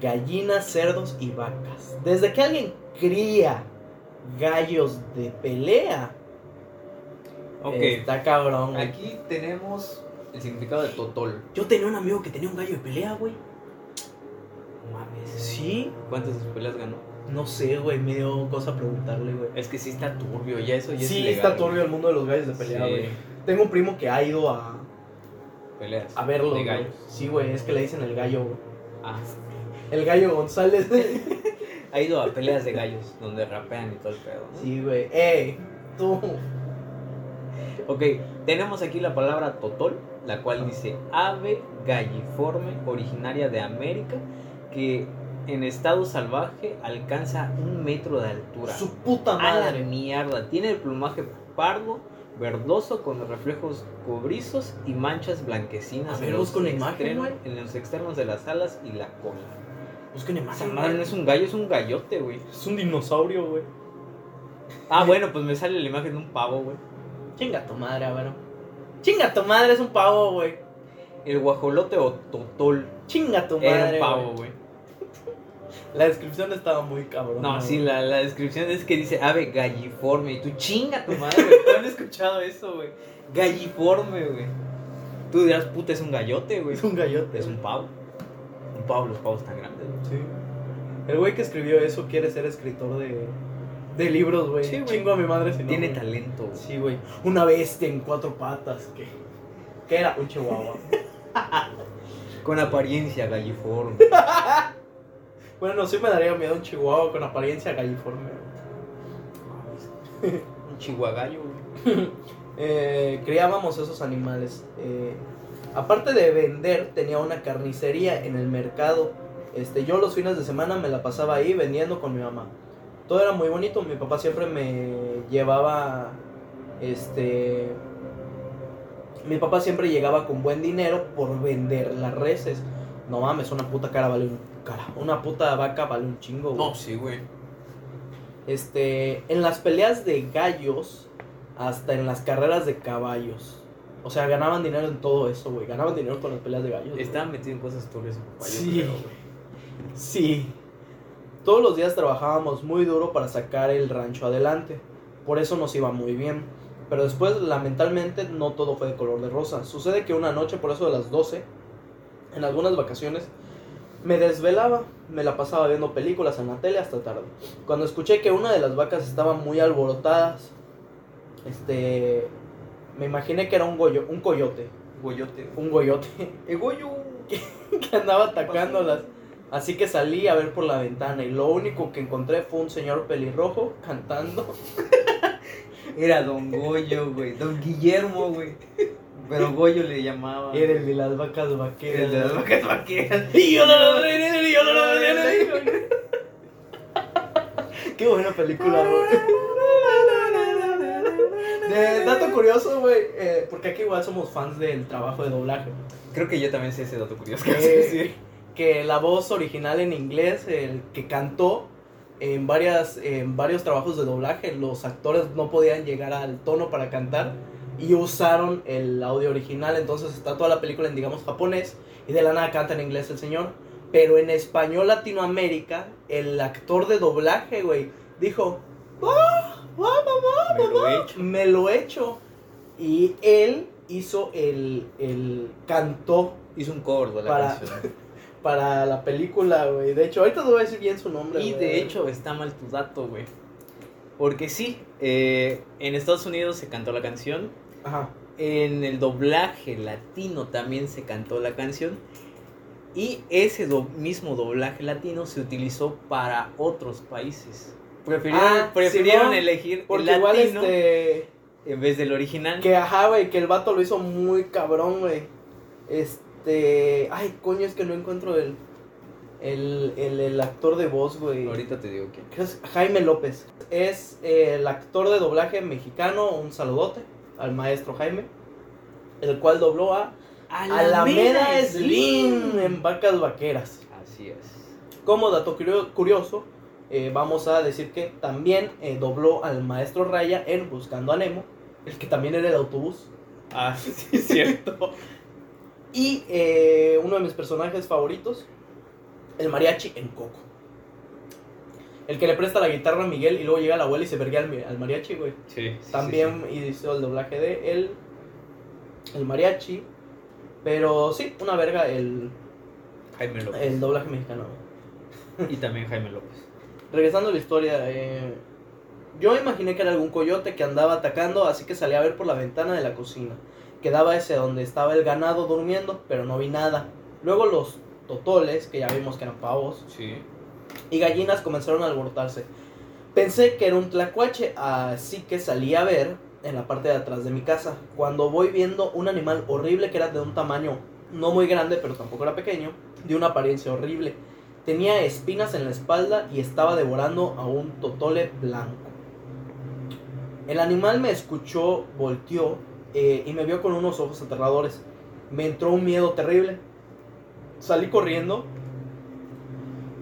gallinas, cerdos y vacas. Desde que alguien cría gallos de pelea, está cabrón. güey. Aquí tenemos el significado de Totol. Yo tenía un amigo que tenía un gallo de pelea, güey. Sí, ¿Cuántas peleas ganó? no sé, güey, me dio cosa preguntarle, güey. Es que sí está turbio, ya eso ya es Sí, ilegal, está turbio el mundo de los gallos de pelea, Sí. güey. Tengo un primo que ha ido a, Peleas. a verlo. De gallos. Sí, güey, es que le dicen el gallo, güey. Ah, El gallo González. ha ido a peleas de gallos donde rapean y todo el pedo. ¿no? sí, güey. Ey, tú. Ok, tenemos aquí la palabra totol, la cual dice ave galliforme originaria de América que en estado salvaje alcanza un metro de altura. Su puta A la madre. mierda, tiene el plumaje pardo, verdoso con reflejos cobrizos y manchas blanquecinas A ver, en, los imagen, güey. en los extremos de las alas y la cola. Busquen Esa imagen. madre no es un gallo, es un gallote, güey. Es un dinosaurio, güey. Ah, bueno, pues me sale la imagen de un pavo, güey. Chinga tu madre, bueno. Chinga tu madre, es un pavo, güey. el guajolote o totol Chinga tu era madre. un pavo, güey. La descripción estaba muy cabrón. No, sí, la, la descripción es que dice ave galliforme. Y tú chinga tu madre, güey. ¿Tú han escuchado eso, güey? Galliforme, güey. Tú dirás, puta, es un gallote, güey. Es un gallote. Es un pavo. Un pavo, los pavos tan grandes, güey. Sí. El güey que escribió eso quiere ser escritor de, de libros, güey. Sí, güey. Chingo a mi madre si no. Tiene talento, güey. Sí, güey. Una bestia en cuatro patas. que ¿Qué era? Un chihuahua. Con apariencia galliforme. bueno, sí me daría miedo un chihuahua con apariencia galliforme. un chihuagallo. Eh, criábamos esos animales. Eh, aparte de vender, tenía una carnicería en el mercado. Este, yo los fines de semana me la pasaba ahí vendiendo con mi mamá. Todo era muy bonito. Mi papá siempre me llevaba, este, mi papá siempre llegaba con buen dinero por vender las reses. No mames, una puta cara vale un cara, una puta vaca vale un chingo. güey. No, sí, güey. Este, en las peleas de gallos, hasta en las carreras de caballos. O sea, ganaban dinero en todo eso, güey. Ganaban dinero con las peleas de gallos. güey. Estaba metido en cosas turbias, papá. Sí. creo, güey. Sí. Todos los días trabajábamos muy duro para sacar el rancho adelante. Por eso nos iba muy bien. Pero después, lamentablemente, no todo fue de color de rosa. Sucede que una noche, por eso de las 12, en algunas vacaciones, me desvelaba. Me la pasaba viendo películas en la tele hasta tarde. Cuando escuché que una de las vacas estaba muy alborotadas, este. Me imaginé que era un, goyo, un coyote. Goyote. Un goyote. El goyo. que andaba atacándolas. Así que salí a ver por la ventana y lo único que encontré fue un señor pelirrojo cantando. Era Don Goyo, güey. Don Guillermo, güey. Pero Goyo le llamaba. Era el de las vacas vaqueras. el de las vacas vaqueras. Y yo lo logré, y yo lo logré. Qué buena película, güey. Dato curioso, güey, eh, porque aquí igual somos fans del trabajo de doblaje. Creo que yo también sé ese dato curioso que decir. que la voz original en inglés, el que cantó en, varias, en varios trabajos de doblaje, los actores no podían llegar al tono para cantar y usaron el audio original, entonces está toda la película en, digamos, japonés y de la nada canta en inglés el señor. Pero en español Latinoamérica, el actor de doblaje, güey, dijo, "Ah, ah, mamá, Me lo he hecho. me lo he hecho. Y él hizo el, el cantó Hizo un cover de la Para- canción. para la película, güey. De hecho, ahorita te voy a decir bien su nombre. Y de hecho está mal tu dato, güey. Porque sí, eh, en Estados Unidos se cantó la canción. Ajá. En el doblaje latino también se cantó la canción. Y ese do- mismo doblaje latino se utilizó para otros países. Prefirieron, Ah, prefirieron elegir Porque el igual latino este. en vez del original. Que ajá, güey, que el vato lo hizo muy cabrón, güey. Este. Ay, coño, es que no encuentro el. El, el, el actor de voz, güey. Ahorita te digo es Jaime López. Es eh, el actor de doblaje mexicano. Un saludote al maestro Jaime. El cual dobló a Alameda Slim en Vacas Vaqueras. Así es. Como dato curio- curioso, eh, vamos a decir que también eh, dobló al maestro Raya en Buscando a Nemo, el que también era el autobús. Ah, sí, es cierto. Y eh, uno de mis personajes favoritos, el mariachi en Coco. El que le presta la guitarra a Miguel y luego llega la abuela y se verga al, al mariachi, güey. Sí, sí, También hizo el doblaje de él, el mariachi. Pero sí, una verga el. Jaime López. el doblaje mexicano. Y también Jaime López. Regresando a la historia, eh, yo imaginé que era algún coyote que andaba atacando, así que salí a ver por la ventana de la cocina. Quedaba ese donde estaba el ganado durmiendo, pero no vi nada. Luego los totoles, que ya vimos que eran pavos, Sí. Y gallinas comenzaron a alborotarse. Pensé que era un tlacuache, así que salí a ver en la parte de atrás de mi casa. Cuando voy viendo un animal horrible que era de un tamaño no muy grande, pero tampoco era pequeño, de una apariencia horrible. Tenía espinas en la espalda y estaba devorando a un totole blanco. El animal me escuchó, volteó eh, y me vio con unos ojos aterradores. Me entró un miedo terrible. Salí corriendo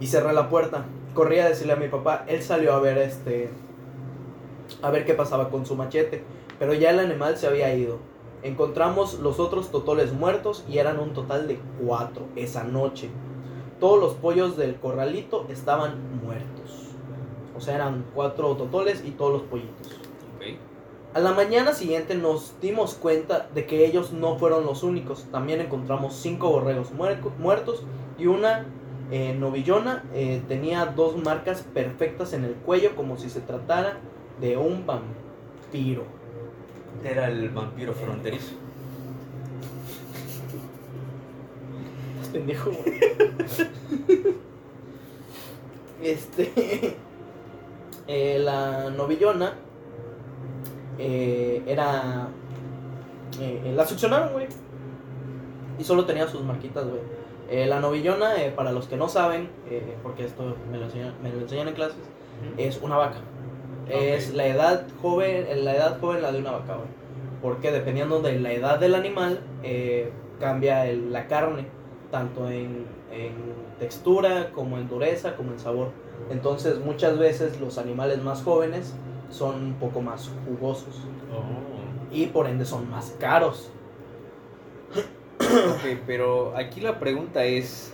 y cerré la puerta. Corrí a decirle a mi papá, él salió a ver este a ver qué pasaba con su machete, pero ya el animal se había ido. Encontramos los otros totoles muertos y eran un total de cuatro esa noche. Todos los pollos del corralito estaban muertos. O sea, eran cuatro totoles y todos los pollitos. A la mañana siguiente nos dimos cuenta de que ellos no fueron los únicos. También encontramos cinco borregos muertos y una eh, novillona eh, tenía dos marcas perfectas en el cuello como si se tratara de un vampiro. Era el vampiro fronterizo. Estás pendejo. Este. eh, la novillona. eh, era. eh, la succionaron, güey. Y solo tenía sus marquitas, güey. Eh, la novillona, eh, para los que no saben, eh, porque esto me lo, enseñan, me lo enseñan en clases, es una vaca. Es la edad joven, la edad joven la de una vaca. Porque dependiendo de la edad del animal, cambia el- la carne, tanto en, en textura, como en dureza, como en sabor. Entonces muchas veces los animales más jóvenes son un poco más jugosos Oh. y por ende son más caros. Ok, pero aquí la pregunta es: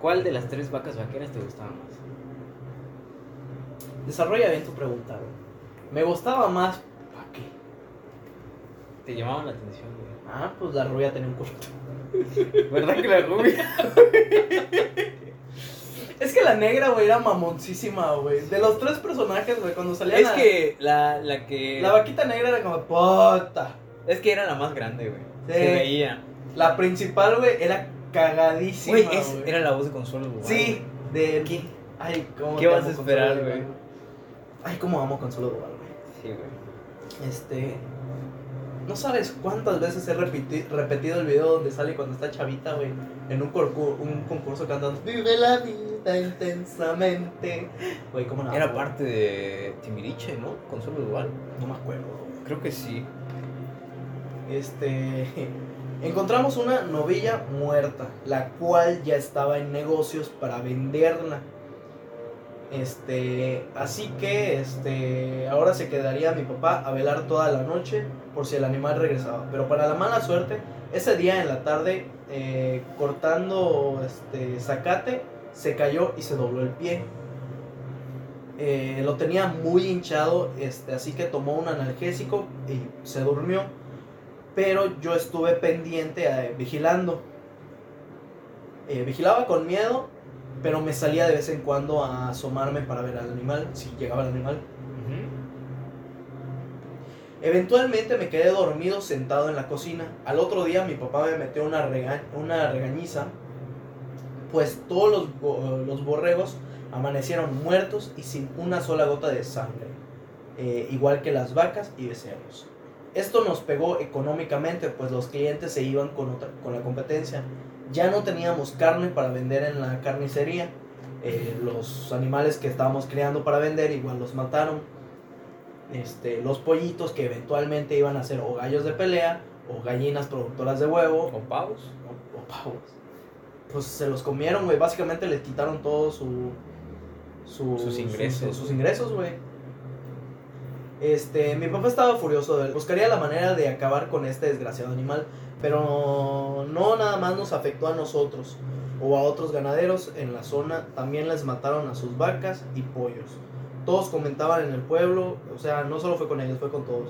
¿Cuál de las tres vacas vaqueras te gustaba más? Desarrolla bien tu pregunta, güey. Me gustaba más... ¿Para qué? ¿Te llamaban la atención, güey? Ah, pues la rubia tenía un corto. ¿Verdad que la rubia? Es que la negra, güey, era mamoncísima, güey. De los tres personajes, güey, cuando salían Es que la, la que. La vaquita negra era como, puta. Es que era la más grande, güey. Sí. Se veía. La principal, güey, era cagadísima, Güey, güey. era la voz de Consuelo Duval. Sí, de... ¿Qué? Ay, cómo ¿Qué vas a esperar, Consuelo güey? Ay, cómo amo Consuelo Duval, güey. Sí, güey. Este... No sabes cuántas veces he repeti- repetido el video donde sale cuando está chavita, güey, en un, concurso cantando Vive la vida intensamente. Güey, ¿cómo no? Era parte de Timiriche, ¿no? Consuelo Duval. No me acuerdo, güey. Creo que sí. Este. Encontramos una novilla muerta, la cual ya estaba en negocios para venderla. Este, así que este, ahora se quedaría mi papá a velar toda la noche por si el animal regresaba. Pero para la mala suerte, ese día en la tarde, eh, cortando este zacate, se cayó y se dobló el pie. Eh, lo tenía muy hinchado, este, así que tomó un analgésico y se durmió. Pero yo estuve pendiente, eh, vigilando. Eh, vigilaba con miedo, pero me salía de vez en cuando a asomarme para ver al animal, si llegaba el animal. Eventualmente me quedé dormido sentado en la cocina. Al otro día mi papá me metió una, rega- una regañiza, pues todos los, los borregos amanecieron muertos y sin una sola gota de sangre, eh, igual que las vacas y becerros. Esto nos pegó económicamente, pues los clientes se iban con, otra- con la competencia. Ya no teníamos carne para vender en la carnicería. Eh, los animales que estábamos creando para vender igual los mataron. Este, los pollitos que eventualmente iban a ser o gallos de pelea o gallinas productoras de huevo ¿O pavos? o, o pavos. Pues se los comieron, güey. Básicamente les quitaron todo su, su- Sus ingresos. sus ingresos, güey. Este, mi papá estaba furioso. de- Buscaría la manera de acabar con este desgraciado animal. Pero no nada más nos afectó a nosotros o a otros ganaderos en la zona. También les mataron a sus vacas y pollos. Todos comentaban en el pueblo, o sea, no solo fue con ellos, fue con todos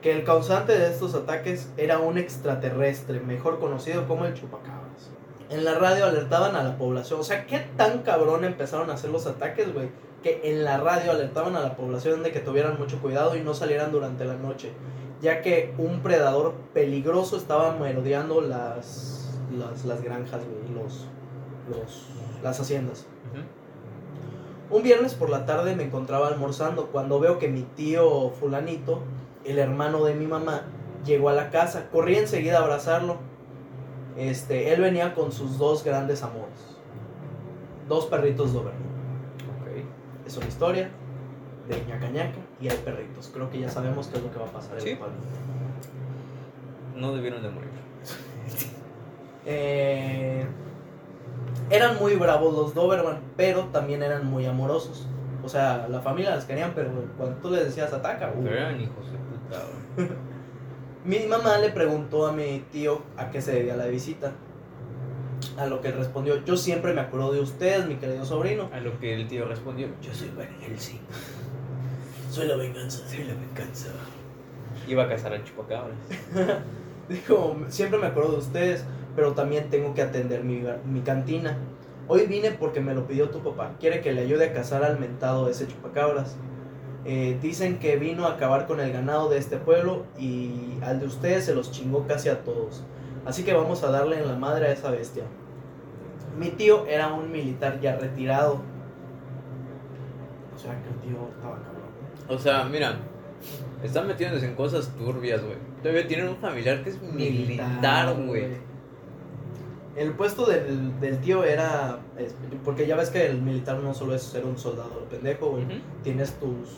que el causante de estos ataques era un extraterrestre, mejor conocido como el chupacabras. En la radio alertaban a la población, o sea, qué tan cabrón empezaron a hacer los ataques, güey, que en la radio alertaban a la población de que tuvieran mucho cuidado y no salieran durante la noche, ya que un predador peligroso estaba merodeando las, las, las granjas, los, los, las haciendas. Un viernes por la tarde me encontraba almorzando cuando veo que mi tío fulanito, el hermano de mi mamá, llegó a la casa. Corrí enseguida a abrazarlo. Este, él venía con sus dos grandes amores. Dos perritos Doberman. Es una historia de ñaca ñaca y hay perritos. Creo que ya sabemos qué es lo que va a pasar. Sí. No debieron de morir. Eh, eran muy bravos los Doberman, pero también eran muy amorosos. O sea, la familia las querían, pero cuando tú les decías ataca, uh, eran hijos de puta. Mi mamá le preguntó a mi tío a qué se debía la visita. A lo que él respondió, yo siempre me acuerdo de usted, mi querido sobrino. A lo que el tío respondió, yo soy Van Helsing. Soy la venganza. Soy la venganza. Iba a cazar al chupacabras. Dijo, siempre me acuerdo de ustedes, pero también tengo que atender mi, mi cantina. Hoy vine porque me lo pidió tu papá. Quiere que le ayude a cazar al mentado de ese chupacabras. Eh, dicen que vino a acabar con el ganado de este pueblo y al de ustedes se los chingó casi a todos. Así que vamos a darle en la madre a esa bestia. Mi tío era un militar ya retirado. O sea que el tío estaba cabrón. O sea, mira, están metiéndose en cosas turbias, güey. Todavía tienen un familiar que es militar, güey. El puesto del, del tío era. es- porque ya ves que el militar no solo es ser un soldado pendejo, güey. Ujú. Tienes tus.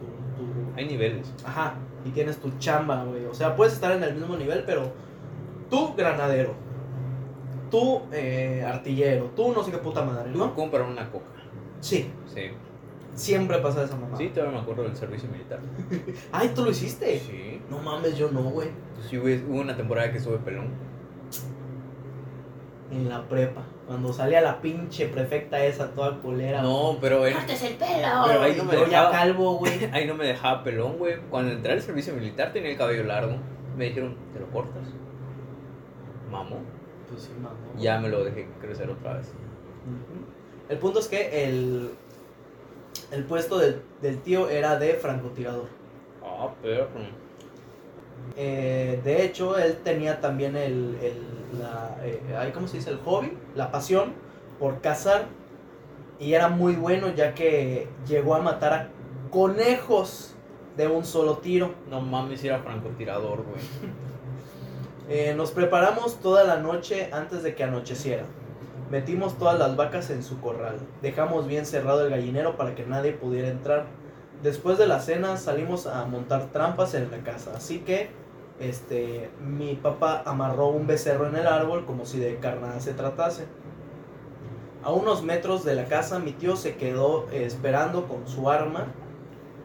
tu- tu- Hay niveles. Ajá, y tienes tu chamba, güey. O sea, puedes estar en el mismo nivel, pero tú granadero, tú eh, artillero, tú no sé qué puta madre, Tú ¿no? comprar una coca. Sí, Sí. siempre pasa esa mamá. Sí, todavía me acuerdo del servicio militar. Ay, ¿tú lo hiciste? Sí. No mames, yo no, güey. Sí, güey, hubo una temporada que estuve pelón. En la prepa, cuando salía la pinche prefecta esa toda culera. No, pero él, ¡Cortes el pelo! Pero ahí no me yo ya calvo, güey. ahí no me dejaba pelón, güey. Cuando entré al servicio militar tenía el cabello largo. Me dijeron, ¿te lo cortas? Mamó. Pues sí, mamá. Ya me lo dejé crecer otra vez. El punto es que el, el puesto del, del tío era de francotirador. Ah, perro. Eh, de hecho, él tenía también el, el- la, eh, ¿cómo se dice? El hobby, la pasión por cazar. Y era muy bueno ya que llegó a matar a conejos de un solo tiro. No mames, era francotirador, güey. Eh, nos preparamos toda la noche antes de que anocheciera. Metimos todas las vacas en su corral. Dejamos bien cerrado el gallinero para que nadie pudiera entrar. Después de la cena salimos a montar trampas en la casa. Así que este, mi papá amarró un becerro en el árbol como si de carnada se tratase. A unos metros de la casa mi tío se quedó esperando con su arma.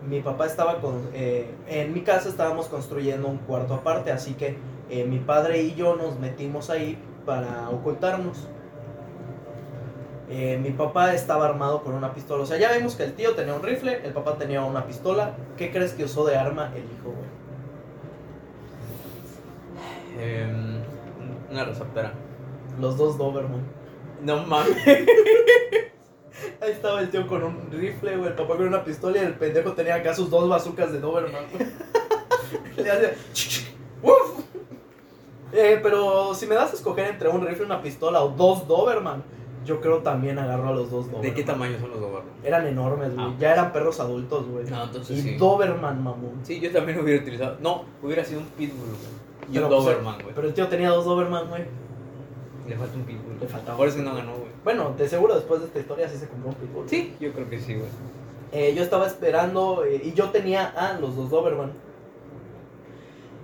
Mi papá estaba con... eh, en mi casa estábamos construyendo un cuarto aparte, así que eh, mi padre y yo nos metimos ahí para ocultarnos. Eh, mi papá estaba armado con una pistola. O sea, ya vemos que el tío tenía un rifle, el papá tenía una pistola. ¿Qué crees que usó de arma el hijo, güey? Em, una resortera. Los dos Doberman. No mames. Ahí estaba el tío con un rifle, güey, el papá con una pistola y el pendejo tenía acá sus dos bazucas de Doberman. güey. Le hacía... ¡Uf! Eh, pero si me das a escoger entre un rifle, una pistola o dos Doberman, yo creo también agarro a los dos Doberman. ¿De qué tamaño son los Doberman? Eran enormes, güey. Ah. Ya eran perros adultos, güey. No, entonces y sí. Doberman, mamón. Sí, yo también hubiera utilizado. No, hubiera sido un pitbull, güey. Y Pero, un pues, Doberman, güey. Pero el tío tenía dos Doberman, güey. Le falta un pitbull. Le faltaba. Por eso no ganó, güey. Bueno, de seguro después de esta historia sí se compró un pitbull. Sí, yo creo que sí, güey. Eh, yo estaba esperando eh, y yo tenía a los dos Doberman.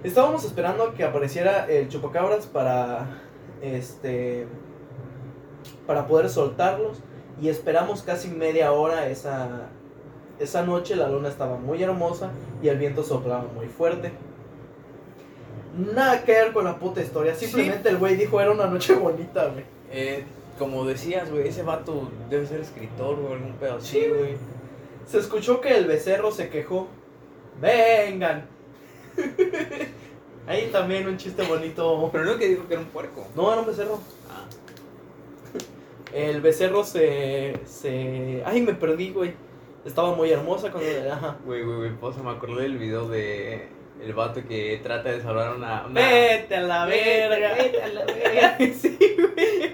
Estábamos esperando a que apareciera el chupacabras para este para poder soltarlos y esperamos casi media hora esa esa noche la luna estaba muy hermosa y el viento soplaba muy fuerte. Nada que ver con la puta historia, simplemente el güey dijo era una noche bonita, güey. Eh, como decías, güey, ese vato debe ser escritor o algún pedo así, Sí, güey. Se escuchó que el becerro se quejó. Vengan. Ahí también un chiste bonito. Pero no que dijo que era un puerco. No, era un becerro. Ah, El becerro se. se. Ay, me perdí, güey. Estaba muy hermosa cuando. Ajá. güey, güey, güey, pues, me acordé del video de el vato que trata de salvar una... una... Vete a la verga. Vete a la verga. sí, güey.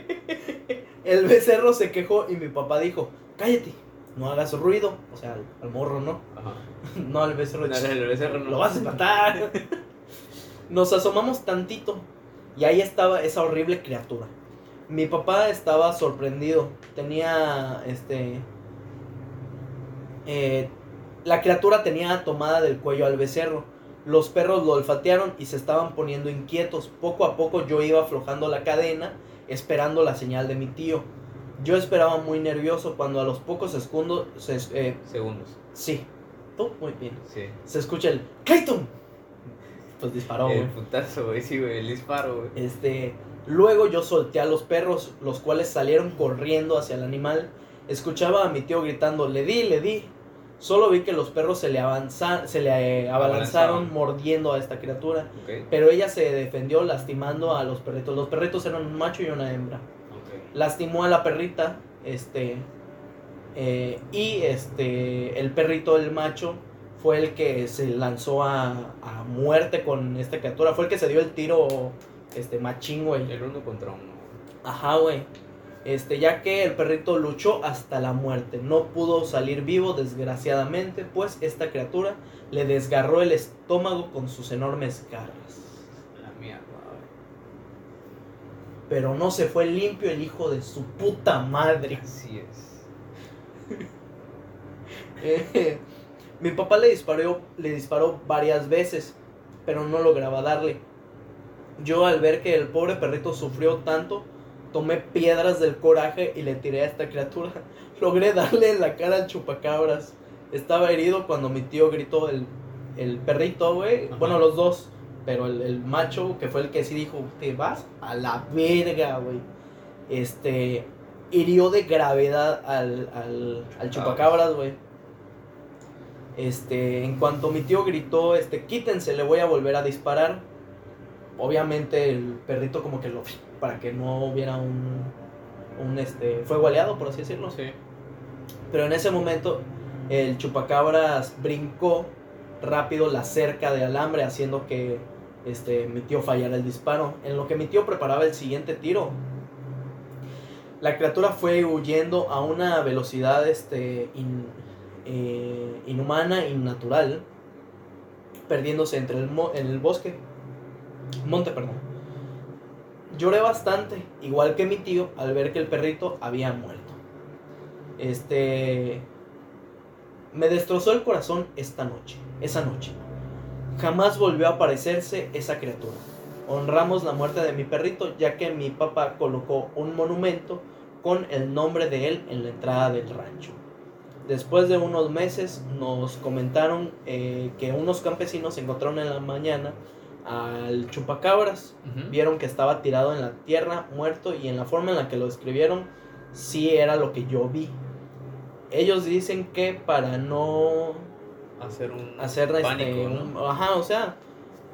El becerro se quejó y mi papá dijo: Cállate, no hagas ruido. O sea, al, al morro, ¿no? Ajá. No, al becerro. No, el becerro no. Lo vas a espantar. Nos asomamos tantito y ahí estaba esa horrible criatura. Mi papá estaba sorprendido. Tenía este. eh, la criatura tenía tomada del cuello al becerro. Los perros lo olfatearon y se estaban poniendo inquietos. Poco a poco yo iba aflojando la cadena, esperando la señal de mi tío. Yo esperaba muy nervioso cuando a los pocos segundos. Se, eh, Segundos. sí, tú muy bien Sí. se escucha el Clayton. Pues disparó, El putazo, güey, sí, güey, el disparo, güey. Este, luego yo solté a los perros, los cuales salieron corriendo hacia el animal. Escuchaba a mi tío gritando, le di, le di. Solo vi que los perros se le, avanza- se le eh, abalanzaron mordiendo a esta criatura. Ok, Pero ella se defendió lastimando a los perritos. Los perritos eran un macho y una hembra. Lastimó a la perrita, este, eh, y este, el perrito, el macho, fue el que se lanzó a, a muerte con esta criatura. Fue el que se dio el tiro, este, machín, güey. El uno contra uno. Ajá, güey. Este, ya que el perrito luchó hasta la muerte. No pudo salir vivo, desgraciadamente, pues esta criatura le desgarró el estómago con sus enormes garras. La mierda, güey. Pero no se fue limpio el hijo de su puta madre. Así es. Eh, mi papá le disparó, le disparó varias veces, pero no lograba darle. Yo al ver que el pobre perrito sufrió tanto, tomé piedras del coraje y le tiré a esta criatura. Logré darle en la cara al chupacabras. Estaba herido cuando mi tío gritó el, el perrito, güey. Bueno, los dos. Pero el, el macho, que fue el que sí dijo, te vas a la verga, güey. Este, hirió de gravedad al, al, al chupacabras, güey. Este, en cuanto mi tío gritó, este, quítense, le voy a volver a disparar. Obviamente el perrito como que lo, para que no hubiera un, un este, fuego aliado, por así decirlo. Sí. Pero en ese momento el chupacabras brincó rápido la cerca de alambre, haciendo que este, mi tío fallara el disparo. En lo que mi tío preparaba el siguiente tiro, la criatura fue huyendo a una velocidad este, eh, inhumana, innatural, perdiéndose entre el, mo- en el bosque. Monte, perdón. Lloré bastante, igual que mi tío, al ver que el perrito había muerto. Este. Me destrozó el corazón esta noche, esa noche. Jamás volvió a aparecerse esa criatura. Honramos la muerte de mi perrito, ya que mi papá colocó un monumento con el nombre de él en la entrada del rancho. Después de unos meses nos comentaron eh, que unos campesinos encontraron en la mañana al chupacabras vieron que estaba tirado en la tierra, muerto, y en la forma en la que lo describieron, sí era lo que yo vi. Ellos dicen que para no Hacer un hacer este, pánico, un- ajá, o sea,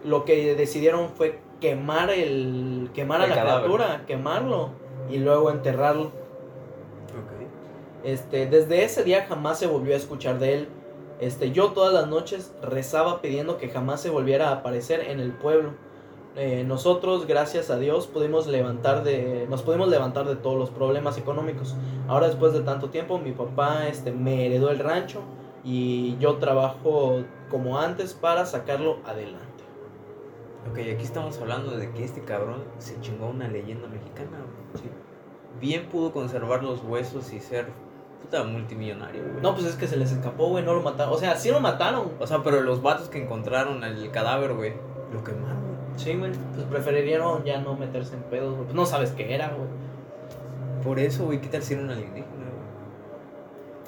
lo que decidieron fue quemar el quemar a la cadáver. criatura, quemarlo y luego enterrarlo. Este, desde ese día jamás se volvió a escuchar de él. Este, yo todas las noches rezaba pidiendo que jamás se volviera a aparecer en el pueblo. Eh, nosotros, gracias a Dios, pudimos levantar de, nos pudimos levantar de todos los problemas económicos. Ahora, después de tanto tiempo, mi papá, este, me heredó el rancho y yo trabajo como antes para sacarlo adelante. Ok, aquí estamos hablando de que este cabrón se chingó una leyenda mexicana. güey. Bien pudo conservar los huesos y ser puta multimillonario, güey. No, pues es que se les escapó, güey, no lo mataron. O sea, sí lo mataron. O sea, pero los vatos que encontraron el cadáver, güey, lo quemaron. Sí, güey, pues preferirían ya no meterse en pedos, güey. Pues no sabes qué era, güey. Por eso, güey, ¿qué tal si era un alienígena?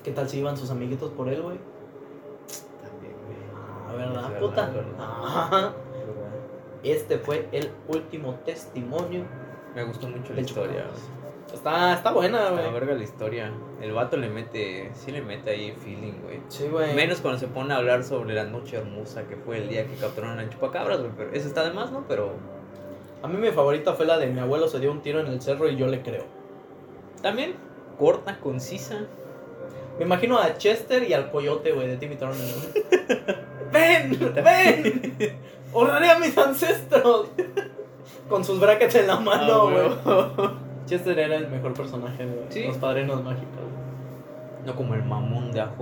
¿Qué tal si iban sus amiguitos por él, güey? También, güey. Ah, ¿verdad, Es puta? verdad, verdad. Verdad. Este fue el último testimonio. Me gustó mucho la historia. Está, está buena, güey. verga la historia. El vato le mete, sí le mete ahí feeling, güey. Sí, güey. Menos cuando se pone a hablar sobre la noche hermosa que fue el día que capturaron al chupacabras, güey. Pero eso está de más, ¿no? Pero A mí mi favorita fue la de mi abuelo se dio un tiro en el cerro y yo le creo. también corta, concisa. Me imagino a Chester y al coyote, güey, de Timmy Turner. ¡Ven! ¡Ven! ¡Honraré a mis ancestros! Con sus brackets en la mano, Ah, güey. Chester era el mejor personaje de Sí. los padrinos mágicos. güey. No como el mamón de AJ.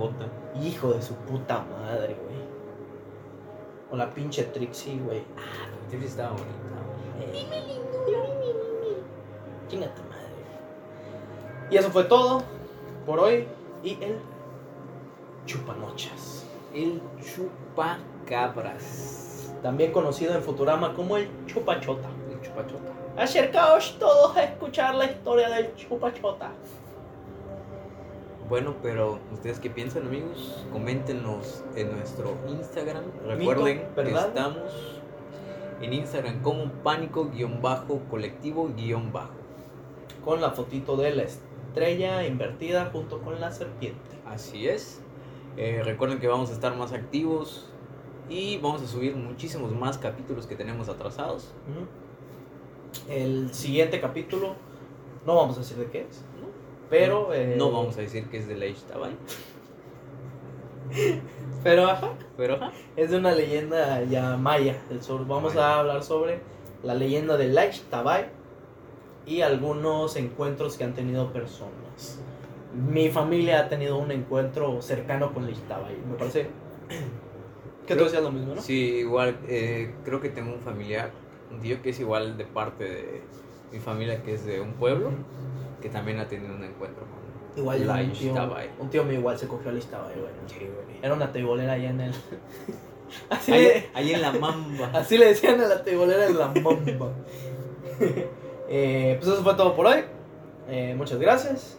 Hijo de su puta madre, güey. O la pinche Trixie, güey. Sí, sí estaba bonita. Chinga tu madre. Y eso fue todo por hoy. Y el chupanochas. El chupacabras. También conocido en Futurama como el chupachota. El chupachota. Acercaos todos a escuchar la historia del chupachota. Bueno, pero ¿ustedes qué piensan, amigos? Coméntenos en nuestro Instagram. Recuerden que estamos en Instagram como pánico-colectivo-bajo. Con la fotito de la estrella invertida junto con la serpiente. Así es. Eh, recuerden que vamos a estar más activos y vamos a subir muchísimos más capítulos que tenemos atrasados. El siguiente capítulo, no vamos a decir de qué es, ¿no? pero... eh, No vamos a decir que es de la Ishtabai, Pero ajá, pero ajá. es de una leyenda ya maya del sur. Vamos a hablar sobre la leyenda de Laish Tabay y algunos encuentros que han tenido personas. Mi familia ha tenido un encuentro cercano con Laish Tabay. Me parece que tú decías lo mismo, ¿no? Sí, igual, eh, creo que tengo un familiar, un tío que es igual de parte de mi familia, que es de un pueblo, que también ha tenido un encuentro con Igual la un tío, Ishtabai. un tío mío igual se cogió a Laish Tabay, güey. Sí, güey. Era una teibolera allá en el... Así, Ahí, le, ahí en la mamba. así le decían a la teibolera en la mamba. Eh, pues eso fue todo por hoy. Eh, muchas gracias.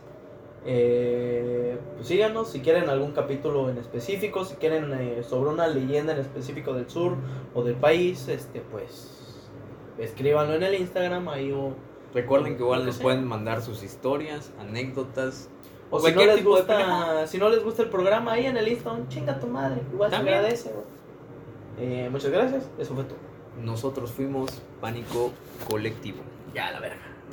Eh, pues síganos si quieren algún capítulo en específico, si quieren eh, sobre una leyenda en específico del sur o del país, este pues escríbanlo en el Instagram ahí o, Recuerden que igual les sea. pueden mandar sus historias, anécdotas. o si no les gusta si no les gusta el programa ahí en el Instagram, chinga tu madre, igual se agradece. Eh, muchas gracias, eso fue todo. Nosotros fuimos Pánico Colectivo. Ya la verga.